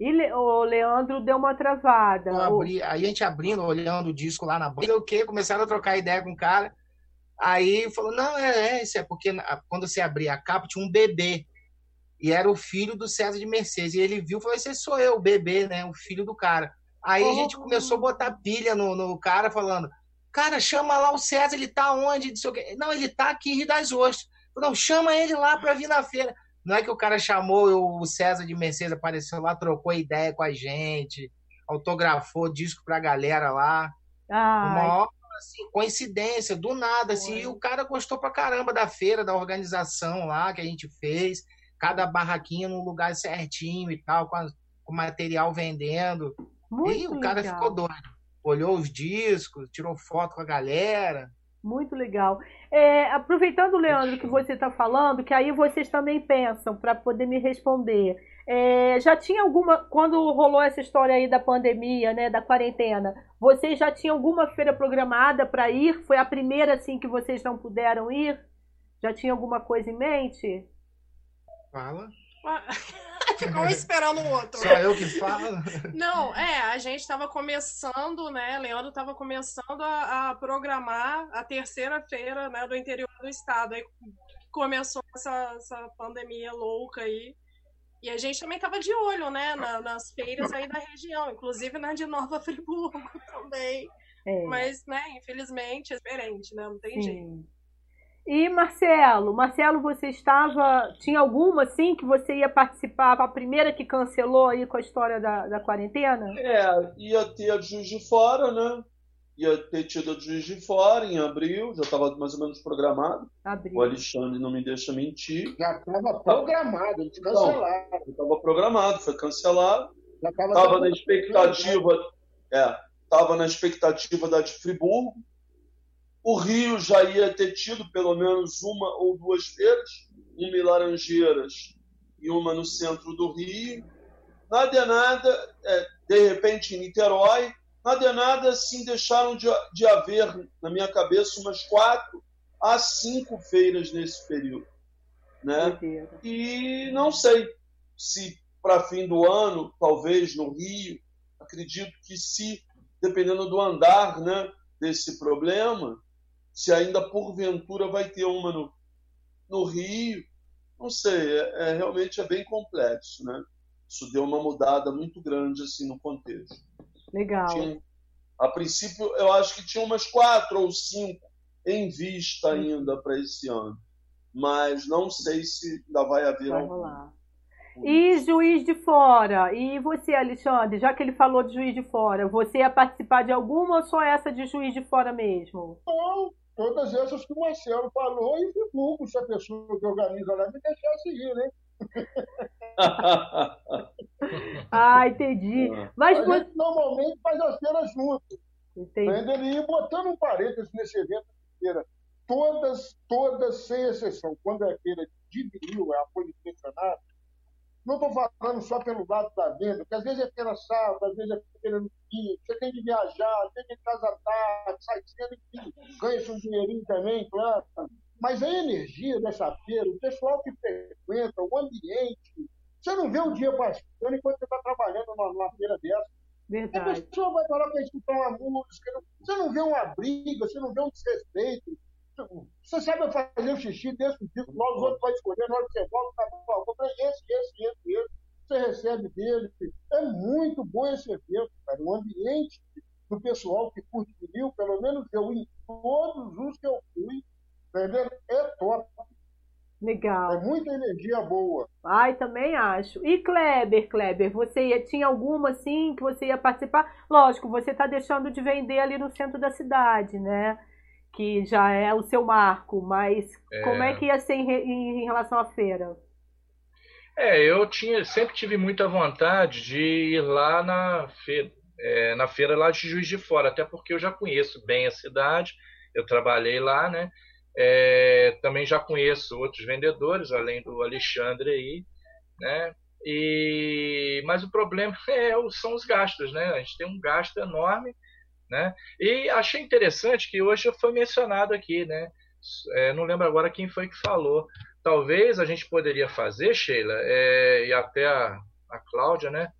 E Le, o Leandro deu uma travada. Abri, aí a gente abrindo, olhando o disco lá na banda, o que? Começaram a trocar ideia com o cara. Aí falou: não, é, é, isso é porque quando você abria a capa tinha um bebê. E era o filho do César de Mercedes. E ele viu e falou: esse sou eu, o bebê, né? O filho do cara. Aí oh. a gente começou a botar pilha no, no cara, falando: cara, chama lá o César, ele tá onde? Não, ele tá aqui em Rio das Ostras. Não, chama ele lá para vir na feira. Não é que o cara chamou o César de Mercedes, apareceu lá, trocou ideia com a gente, autografou disco pra galera lá. Ai. Uma assim, coincidência, do nada, assim, e o cara gostou pra caramba da feira, da organização lá que a gente fez, cada barraquinha num lugar certinho e tal, com, a, com material vendendo. Muito e o cara legal. ficou doido. Olhou os discos, tirou foto com a galera. Muito legal. É, aproveitando, Leandro, que você está falando, que aí vocês também pensam para poder me responder. É, já tinha alguma, quando rolou essa história aí da pandemia, né, da quarentena, vocês já tinham alguma feira programada para ir? Foi a primeira assim que vocês não puderam ir? Já tinha alguma coisa em mente? Fala. [LAUGHS] Ficou esperando o outro. Só eu que falo? Não, é, a gente estava começando, né? Leandro estava começando a, a, programar a terceira feira né, do interior do estado. Aí começou essa, essa pandemia louca aí. E a gente também estava de olho, né, na, nas feiras aí da região, inclusive na de Nova Friburgo [LAUGHS] também. É. Mas, né, infelizmente é diferente, né? Não tem Sim. jeito. E Marcelo, Marcelo, você estava. Tinha alguma assim que você ia participar, a primeira que cancelou aí com a história da, da quarentena? É, ia ter a Juiz de Fora, né? Ia ter tido a Juiz de Fora em abril, já estava mais ou menos programado. Abril. O Alexandre não me deixa mentir. Já estava programado, eles cancelaram. Estava programado, foi cancelado. Estava na expectativa. É, estava na expectativa da de Friburgo o Rio já ia ter tido pelo menos uma ou duas feiras, uma em Laranjeiras e uma no centro do Rio. Nada é nada, é, de repente em Niterói, nada é nada, assim, deixaram de, de haver, na minha cabeça, umas quatro a cinco feiras nesse período. Né? E não sei se para fim do ano, talvez no Rio, acredito que se, dependendo do andar, né, desse problema, se ainda porventura vai ter uma no, no Rio, não sei, é, é, realmente é bem complexo, né? Isso deu uma mudada muito grande assim no contexto. Legal. Tinha, a princípio, eu acho que tinha umas quatro ou cinco em vista ainda para esse ano, mas não sei se ainda vai haver vai rolar. E Juiz de Fora? E você, Alexandre, já que ele falou de Juiz de Fora, você ia participar de alguma ou só essa de Juiz de Fora mesmo? Não, todas essas que o Marcelo falou e divulgo se a pessoa que organiza lá me deixasse ir, né? [LAUGHS] ah, entendi. É. Mas você... normalmente faz as feiras juntos. Entendi. Ele ia botando um parênteses nesse evento de feira. Todas, todas, sem exceção, quando é feira de vinil, é apoio intencionado, não estou falando só pelo lado da venda, porque às vezes é feira sábado, às vezes é feira no dia, você tem de viajar, tem de casa tarde, sai cedo, enfim, ganha-se um dinheirinho também, claro. Mas a energia dessa feira, o pessoal que frequenta, o ambiente, você não vê o dia passando enquanto você está trabalhando numa, numa, feira dessa. Verdade. A pessoa vai parar para escutar uma música, você não vê uma briga, você não vê um desrespeito. Você sabe fazer o xixi desse tipo, nós os outros vai escolher, na hora que você volta, tá bom, esse, esse, esse, esse. Você recebe dele. É muito bom esse evento, cara. O ambiente do pessoal que curte vinil, pelo menos eu, em todos os que eu fui, entendeu? é top. Legal. É muita energia boa. Ai, também acho. E Kleber, Kleber, você ia, tinha alguma assim que você ia participar? Lógico, você está deixando de vender ali no centro da cidade, né? Que já é o seu marco, mas é... como é que ia ser em, em, em, relação à feira? É, eu tinha, sempre tive muita vontade de ir lá na feira, é, na feira lá de Juiz de Fora, até porque eu já conheço bem a cidade, eu trabalhei lá, né? É, também já conheço outros vendedores, além do Alexandre aí, né? E, mas o problema [LAUGHS] é, são os gastos, né? A gente tem um gasto enorme né? E achei interessante que hoje foi mencionado aqui, né? É, não lembro agora quem foi que falou. Talvez a gente poderia fazer, Sheila, é, e até a, a Cláudia, né?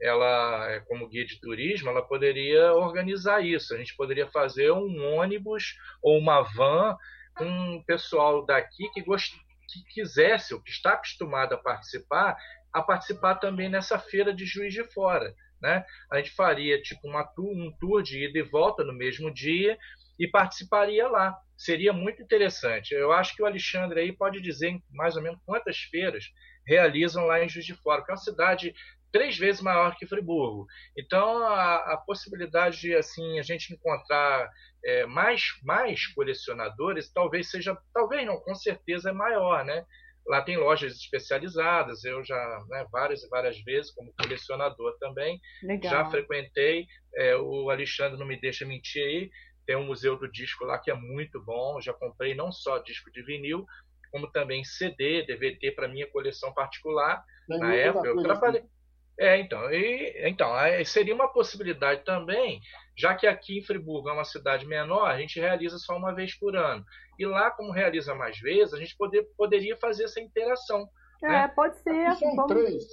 Ela, é, como guia de turismo, ela poderia organizar isso. A gente poderia fazer um ônibus ou uma van com o pessoal daqui que, gost... que quisesse, ou que está acostumado a participar, a participar também nessa feira de Juiz de Fora né? A gente faria tipo uma tour, um tour de ida e volta no mesmo dia e participaria lá. Seria muito interessante. Eu acho que o Alexandre aí pode dizer mais ou menos quantas feiras realizam lá em Juiz de Fora, que é uma cidade três vezes maior que Friburgo. Então a, a possibilidade de assim a gente encontrar é, mais mais colecionadores talvez seja, talvez não, com certeza é maior, né? Lá tem lojas especializadas, eu já né, várias e várias vezes, como colecionador também, Legal. já frequentei. É, o Alexandre não me deixa mentir aí, tem um museu do disco lá que é muito bom. Já comprei não só disco de vinil, como também CD, DVD para minha coleção particular. Tem Na época eu trabalhei. Assim. É, então, e, então seria uma possibilidade também, já que aqui em Friburgo é uma cidade menor, a gente realiza só uma vez por ano. E lá, como realiza mais vezes, a gente poder, poderia fazer essa interação. É, né? pode ser. Aqui são Vamos... três.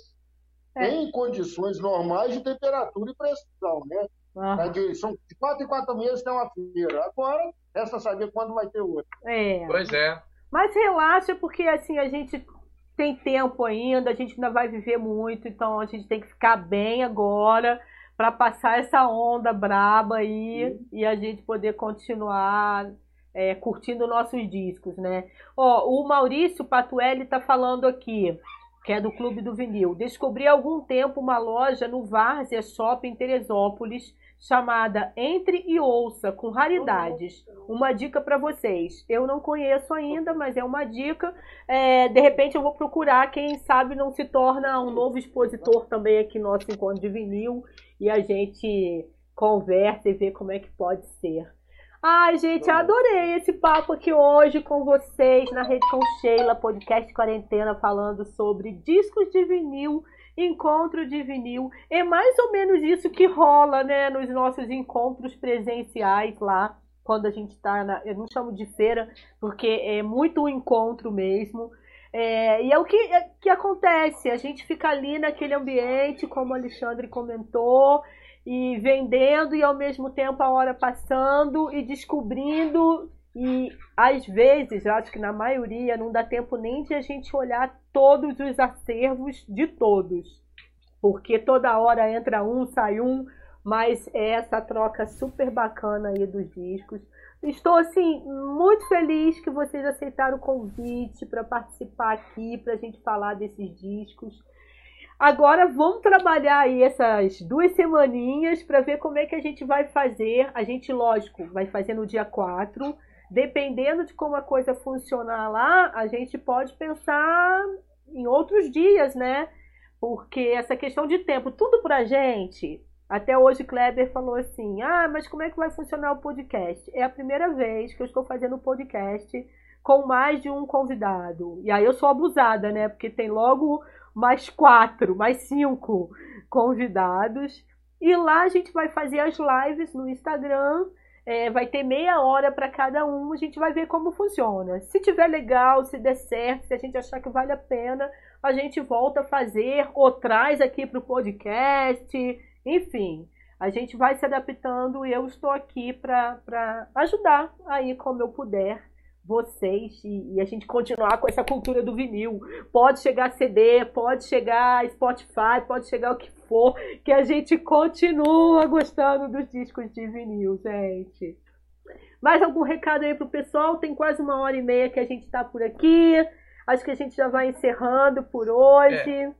É. Em condições normais de temperatura e pressão, né? Ah. De, são de quatro em quatro meses tem uma feira. Agora, resta saber quando vai ter outra. É. Pois é. Mas relaxa, porque assim, a gente tem tempo ainda, a gente ainda vai viver muito, então a gente tem que ficar bem agora para passar essa onda braba aí e a gente poder continuar é, curtindo nossos discos, né? Ó, o Maurício Patuelli tá falando aqui, que é do Clube do Vinil. Descobri há algum tempo uma loja no Várzea Shopping em Teresópolis chamada Entre e Ouça, com raridades. Uma dica para vocês. Eu não conheço ainda, mas é uma dica. É, de repente eu vou procurar, quem sabe não se torna um novo expositor também aqui no nosso encontro de vinil e a gente conversa e vê como é que pode ser. Ai, gente, adorei esse papo aqui hoje com vocês na Rede com Sheila, podcast quarentena, falando sobre discos de vinil encontro de vinil. É mais ou menos isso que rola, né, nos nossos encontros presenciais lá, quando a gente está na. Eu não chamo de feira, porque é muito um encontro mesmo. É, e é o que, é, que acontece, a gente fica ali naquele ambiente, como o Alexandre comentou, e vendendo e ao mesmo tempo a hora passando e descobrindo e às vezes, eu acho que na maioria não dá tempo nem de a gente olhar todos os acervos de todos, porque toda hora entra um, sai um, mas é essa troca super bacana aí dos discos. Estou assim muito feliz que vocês aceitaram o convite para participar aqui, para a gente falar desses discos. Agora vamos trabalhar aí essas duas semaninhas para ver como é que a gente vai fazer. A gente, lógico, vai fazer no dia 4. Dependendo de como a coisa funcionar lá, a gente pode pensar em outros dias, né? Porque essa questão de tempo, tudo pra gente. Até hoje Kleber falou assim: "Ah, mas como é que vai funcionar o podcast?". É a primeira vez que eu estou fazendo podcast com mais de um convidado. E aí eu sou abusada, né? Porque tem logo mais quatro, mais cinco convidados. E lá a gente vai fazer as lives no Instagram. É, vai ter meia hora para cada um. A gente vai ver como funciona. Se tiver legal, se der certo, se a gente achar que vale a pena, a gente volta a fazer ou traz aqui para o podcast. Enfim, a gente vai se adaptando e eu estou aqui para ajudar aí como eu puder vocês e, e, a gente continuar com essa cultura do vinil. Pode chegar CD, pode chegar Spotify, pode chegar o que for, que a gente continua gostando dos discos de vinil, gente. Mais algum recado aí pro pessoal? Tem quase uma hora e meia que a gente está por aqui. Acho que a gente já vai encerrando por hoje. É.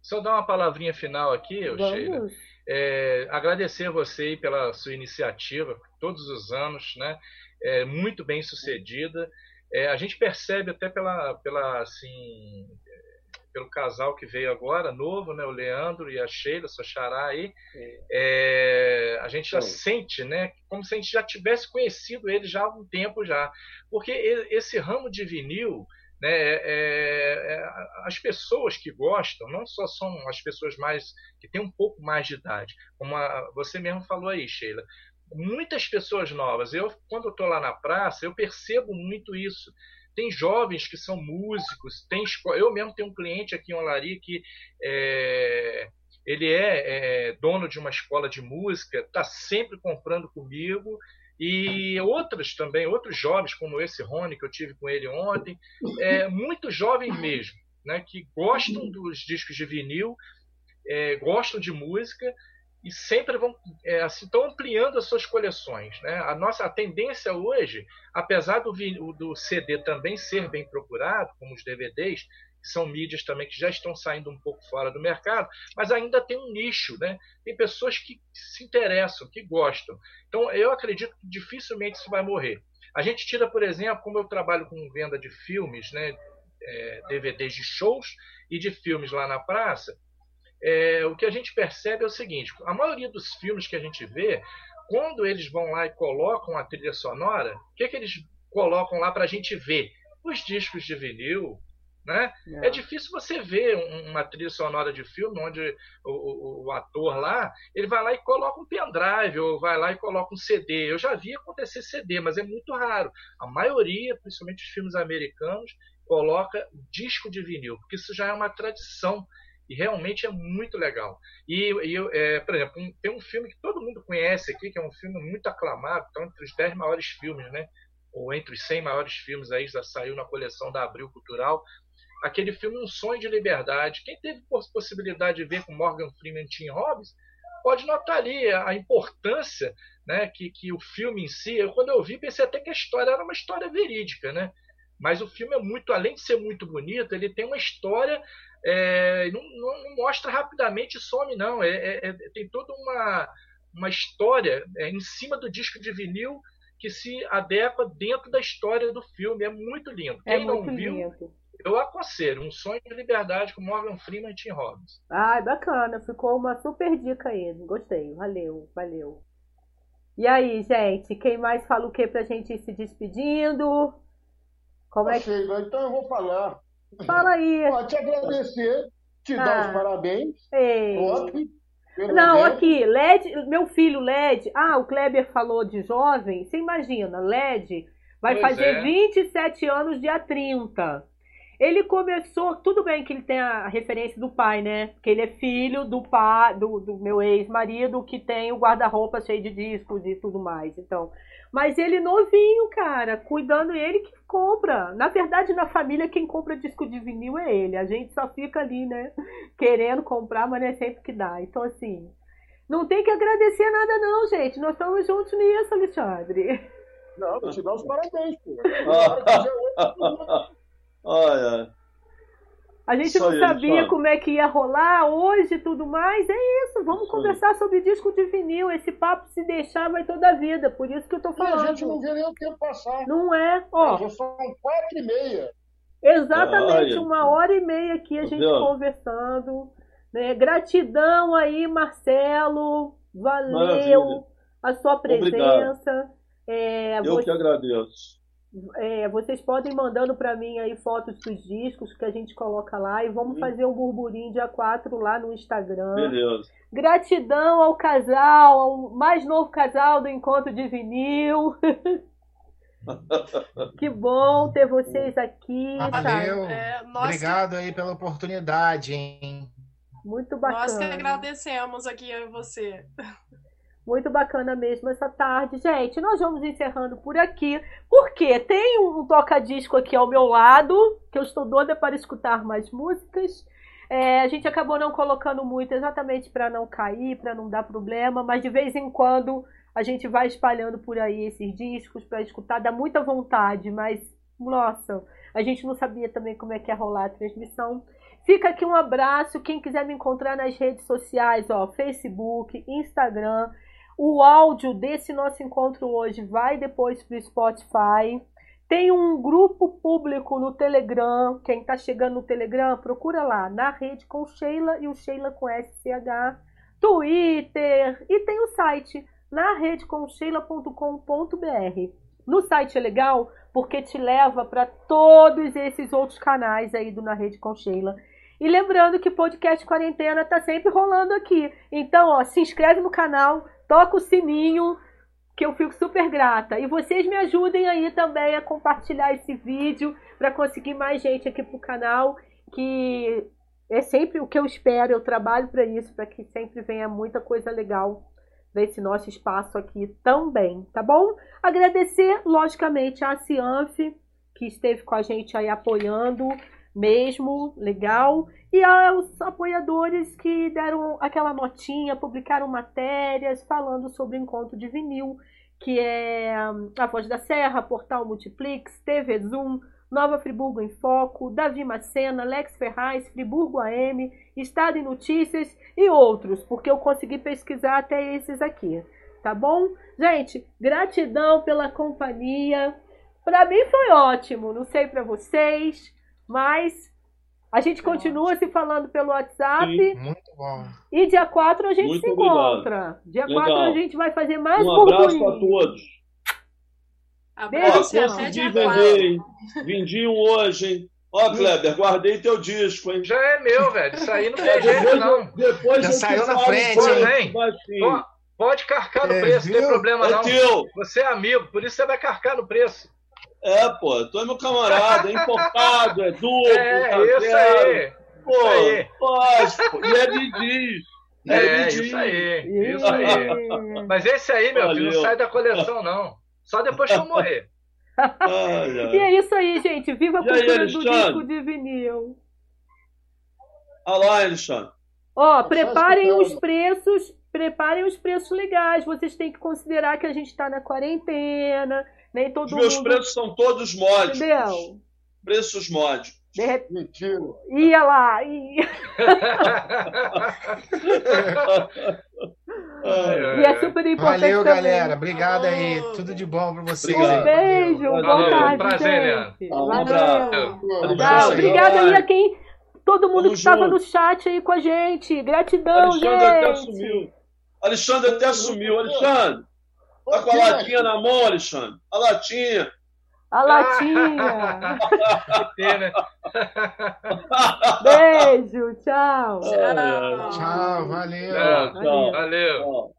Só dar uma palavrinha final aqui, Sheila. É, agradecer você pela sua iniciativa, todos os anos, né? é, muito bem sucedida. É, a gente percebe até pela, pela assim, pelo casal que veio agora, novo, né, o Leandro e a Sheila, sua xará aí, é, a gente já Sim. sente, né, como se a gente já tivesse conhecido ele já há algum tempo já, porque esse ramo de vinil, né, é, é, as pessoas que gostam não só são as pessoas mais que têm um pouco mais de idade, como a, você mesmo falou aí, Sheila, muitas pessoas novas. Eu, quando estou lá na praça, eu percebo muito isso. Tem jovens que são músicos, tem eu mesmo tenho um cliente aqui em Olari que é, ele é, é, dono de uma escola de música, está sempre comprando comigo e outras também, outros jovens como esse Rony que eu tive com ele ontem, é, muitos jovens mesmo, né, que gostam dos discos de vinil, é, gostam de música e sempre vão é, assim, estão ampliando as suas coleções. Né? A nossa a tendência hoje, apesar do, do CD também ser bem procurado, como os DVDs, que são mídias também que já estão saindo um pouco fora do mercado, mas ainda tem um nicho, né? Tem pessoas que se interessam, que gostam. Então eu acredito que dificilmente isso vai morrer. A gente tira, por exemplo, como eu trabalho com venda de filmes, né? É, DVDs de shows e de filmes lá na praça, é, o que a gente percebe é o seguinte: a maioria dos filmes que a gente vê, quando eles vão lá e colocam a trilha sonora, o que, que eles colocam lá para a gente ver? Os discos de vinil. Né? É. é difícil você ver uma trilha sonora de filme onde o, o, o, ator lá ele vai lá e coloca um pendrive ou vai lá e coloca um CD. Eu já vi acontecer CD, mas é muito raro. A maioria, principalmente os filmes americanos, coloca disco de vinil, porque isso já é uma tradição e realmente é muito legal. E, e é, por exemplo, um, tem um filme que todo mundo conhece aqui, que é um filme muito aclamado, está entre os 10 maiores filmes, né? Ou entre os 100 maiores filmes aí, já saiu na coleção da Abril Cultural. Aquele filme Um Sonho de Liberdade. Quem teve possibilidade de ver com Morgan Freeman e Tim Robbins, pode notar ali a importância né, que, que o filme em si. Eu, quando eu vi, pensei até que a história era uma história verídica, né? Mas o filme é muito, além de ser muito bonito, ele tem uma história é, não, não, mostra rapidamente e some, não. É, é, é, tem toda uma, uma história é, em cima do disco de vinil que se adequa dentro da história do filme. É muito lindo. É Quem não viu, lindo. eu aconselho. Um Sonho de Liberdade com Morgan Freeman e Tim Robbins. Ai, bacana. Ficou uma super dica aí. Gostei. Valeu, valeu. E aí, gente? Quem mais fala o que pra gente ir se despedindo? Como é que... Então eu vou falar. Fala aí. Pode te agradecer, te ah. dar os parabéns. Ei. Não, evento. aqui, LED, meu filho LED. Ah, o Kleber falou de jovem. Você imagina, LED vai pois fazer é. 27 anos dia 30. Ele começou, tudo bem que ele tem a referência do pai, né? Porque ele é filho do pai, do, do meu ex-marido, que tem o guarda-roupa cheio de discos e tudo mais. Então, mas ele novinho, cara, cuidando ele que compra. Na verdade, na família, quem compra disco de vinil é ele. A gente só fica ali, né? Querendo comprar, mas não é sempre que dá. Então, assim, não tem que agradecer nada, não, gente. Nós estamos juntos nisso, Alexandre. Não, vou te dar os parabéns, pô. [LAUGHS] Olha. A gente não sabia como é que ia rolar hoje e tudo mais. É isso, vamos Isso conversar sobre disco de vinil. Esse papo se deixar vai toda a vida. Por isso que eu tô E a falando. gente não vê nem o tempo passar. Não é? Ó, Já são quatro e meia. exatamente uma hora e meia aqui a Tá gente vendo? conversando. Né? Gratidão aí, Marcelo. Valeu Maravilha. a sua presença. É, Eu você- que agradeço. É, vocês podem ir mandando para mim aí fotos dos discos que a gente coloca lá e vamos Sim. fazer um burburinho dia 4 lá no Instagram. Beleza. Gratidão ao casal, ao mais novo casal do Encontro de Vinil. [LAUGHS] que bom ter vocês aqui, Valeu. sabe? É, nós, Obrigado aí pela oportunidade, hein? Muito que, nós que bacana. agradecemos aqui a você. Muito bacana mesmo essa tarde. Gente, nós vamos encerrando por aqui. Porque tem um toca-disco aqui ao meu lado, que eu estou doida para escutar mais músicas. É, a gente acabou não colocando muito exatamente para não cair, para não dar problema, mas de vez em quando a gente vai espalhando por aí esses discos para escutar, dá muita vontade, mas nossa, a gente não sabia também como é que ia rolar a transmissão. Fica aqui um abraço. Quem quiser me encontrar nas redes sociais, ó, Facebook, Instagram. O áudio desse nosso encontro hoje vai depois para o Spotify. Tem um grupo público no Telegram. Quem está chegando no Telegram, procura lá, na rede com Sheila e o Sheila com SCH. Twitter e tem o site na redecomsheila.com.br. No site é legal porque te leva para todos esses outros canais aí do Na Rede com Sheila. E lembrando que podcast quarentena tá sempre rolando aqui. Então, ó, se inscreve no canal, toca o sininho, que eu fico super grata. E vocês me ajudem aí também a compartilhar esse vídeo para conseguir mais gente aqui pro canal, que é sempre o que eu espero, eu trabalho para isso, para que sempre venha muita coisa legal desse nosso espaço aqui também, tá bom? Agradecer, logicamente, a Cianf, que esteve com a gente aí apoiando mesmo, legal. E aos apoiadores que deram aquela notinha, publicaram matérias falando sobre o encontro de vinil, que é A Voz da Serra, Portal Multiplix, TV Zoom, Nova Friburgo em Foco, Davi Macena, Lex Ferraz, Friburgo AM, Estado em Notícias e outros, porque eu consegui pesquisar até esses aqui, tá bom? Gente, gratidão pela companhia. Para mim foi ótimo, não sei para vocês, mas a gente continua se falando pelo WhatsApp Sim. Muito bom. e dia 4 a gente Muito se obrigado. encontra. Dia Legal. 4 a gente vai fazer mais Um abraço burburinho. a todos. Ó, Abraço até consegui dia vender, 4. hein? Vendi um hoje, hein? Ó, Kleber, guardei teu disco, hein? Já é meu, velho. Isso aí não É, tem jeito, depois, não. eu- depois Já saiu na frente, hein? Ó, Pode carcar no É, preço, não tem viu? problema É não. teu. Você é amigo, por isso você vai carcar no preço. É, pô, tu é meu camarada, é importado, é duplo, [LAUGHS] É, tá isso zero. aí. Pô, isso aí. pode, pô. E é diz. É, diz. isso aí. Isso aí. Mas esse aí, meu filho, não Valeu. sai da coleção, não. Só depois que eu morrer. E é isso aí, gente. Viva a E aí, cultura do disco de vinil. Olha lá, Alexandre. Ó, preparem os preços, preparem os preços legais. Vocês têm que considerar que a gente está na quarentena, nem todo Os meus mundo. preços são todos módicos. Entendeu? Preços módicos. De repente, Mentira. ia lá. ia- [LAUGHS] Ai, E é super importante Valeu, também. galera. Obrigado aí. Falou. Tudo de bom pra vocês. Obrigado. Um beijo, Valeu. boa tarde, Prazer, gente. Um Valeu. Alexandre, Obrigada aí a quem. Todo mundo Tamo que estava no chat aí com a gente. Gratidão, Alexandre até gente. sumiu. Alexandre até sumiu. Alexandre, tá com a latinha na mão, Alexandre? A latinha. A latinha. Né? [LAUGHS] Beijo, tchau. Ai. Tchau, valeu. Tchau. Valeu. Valeu. Tchau.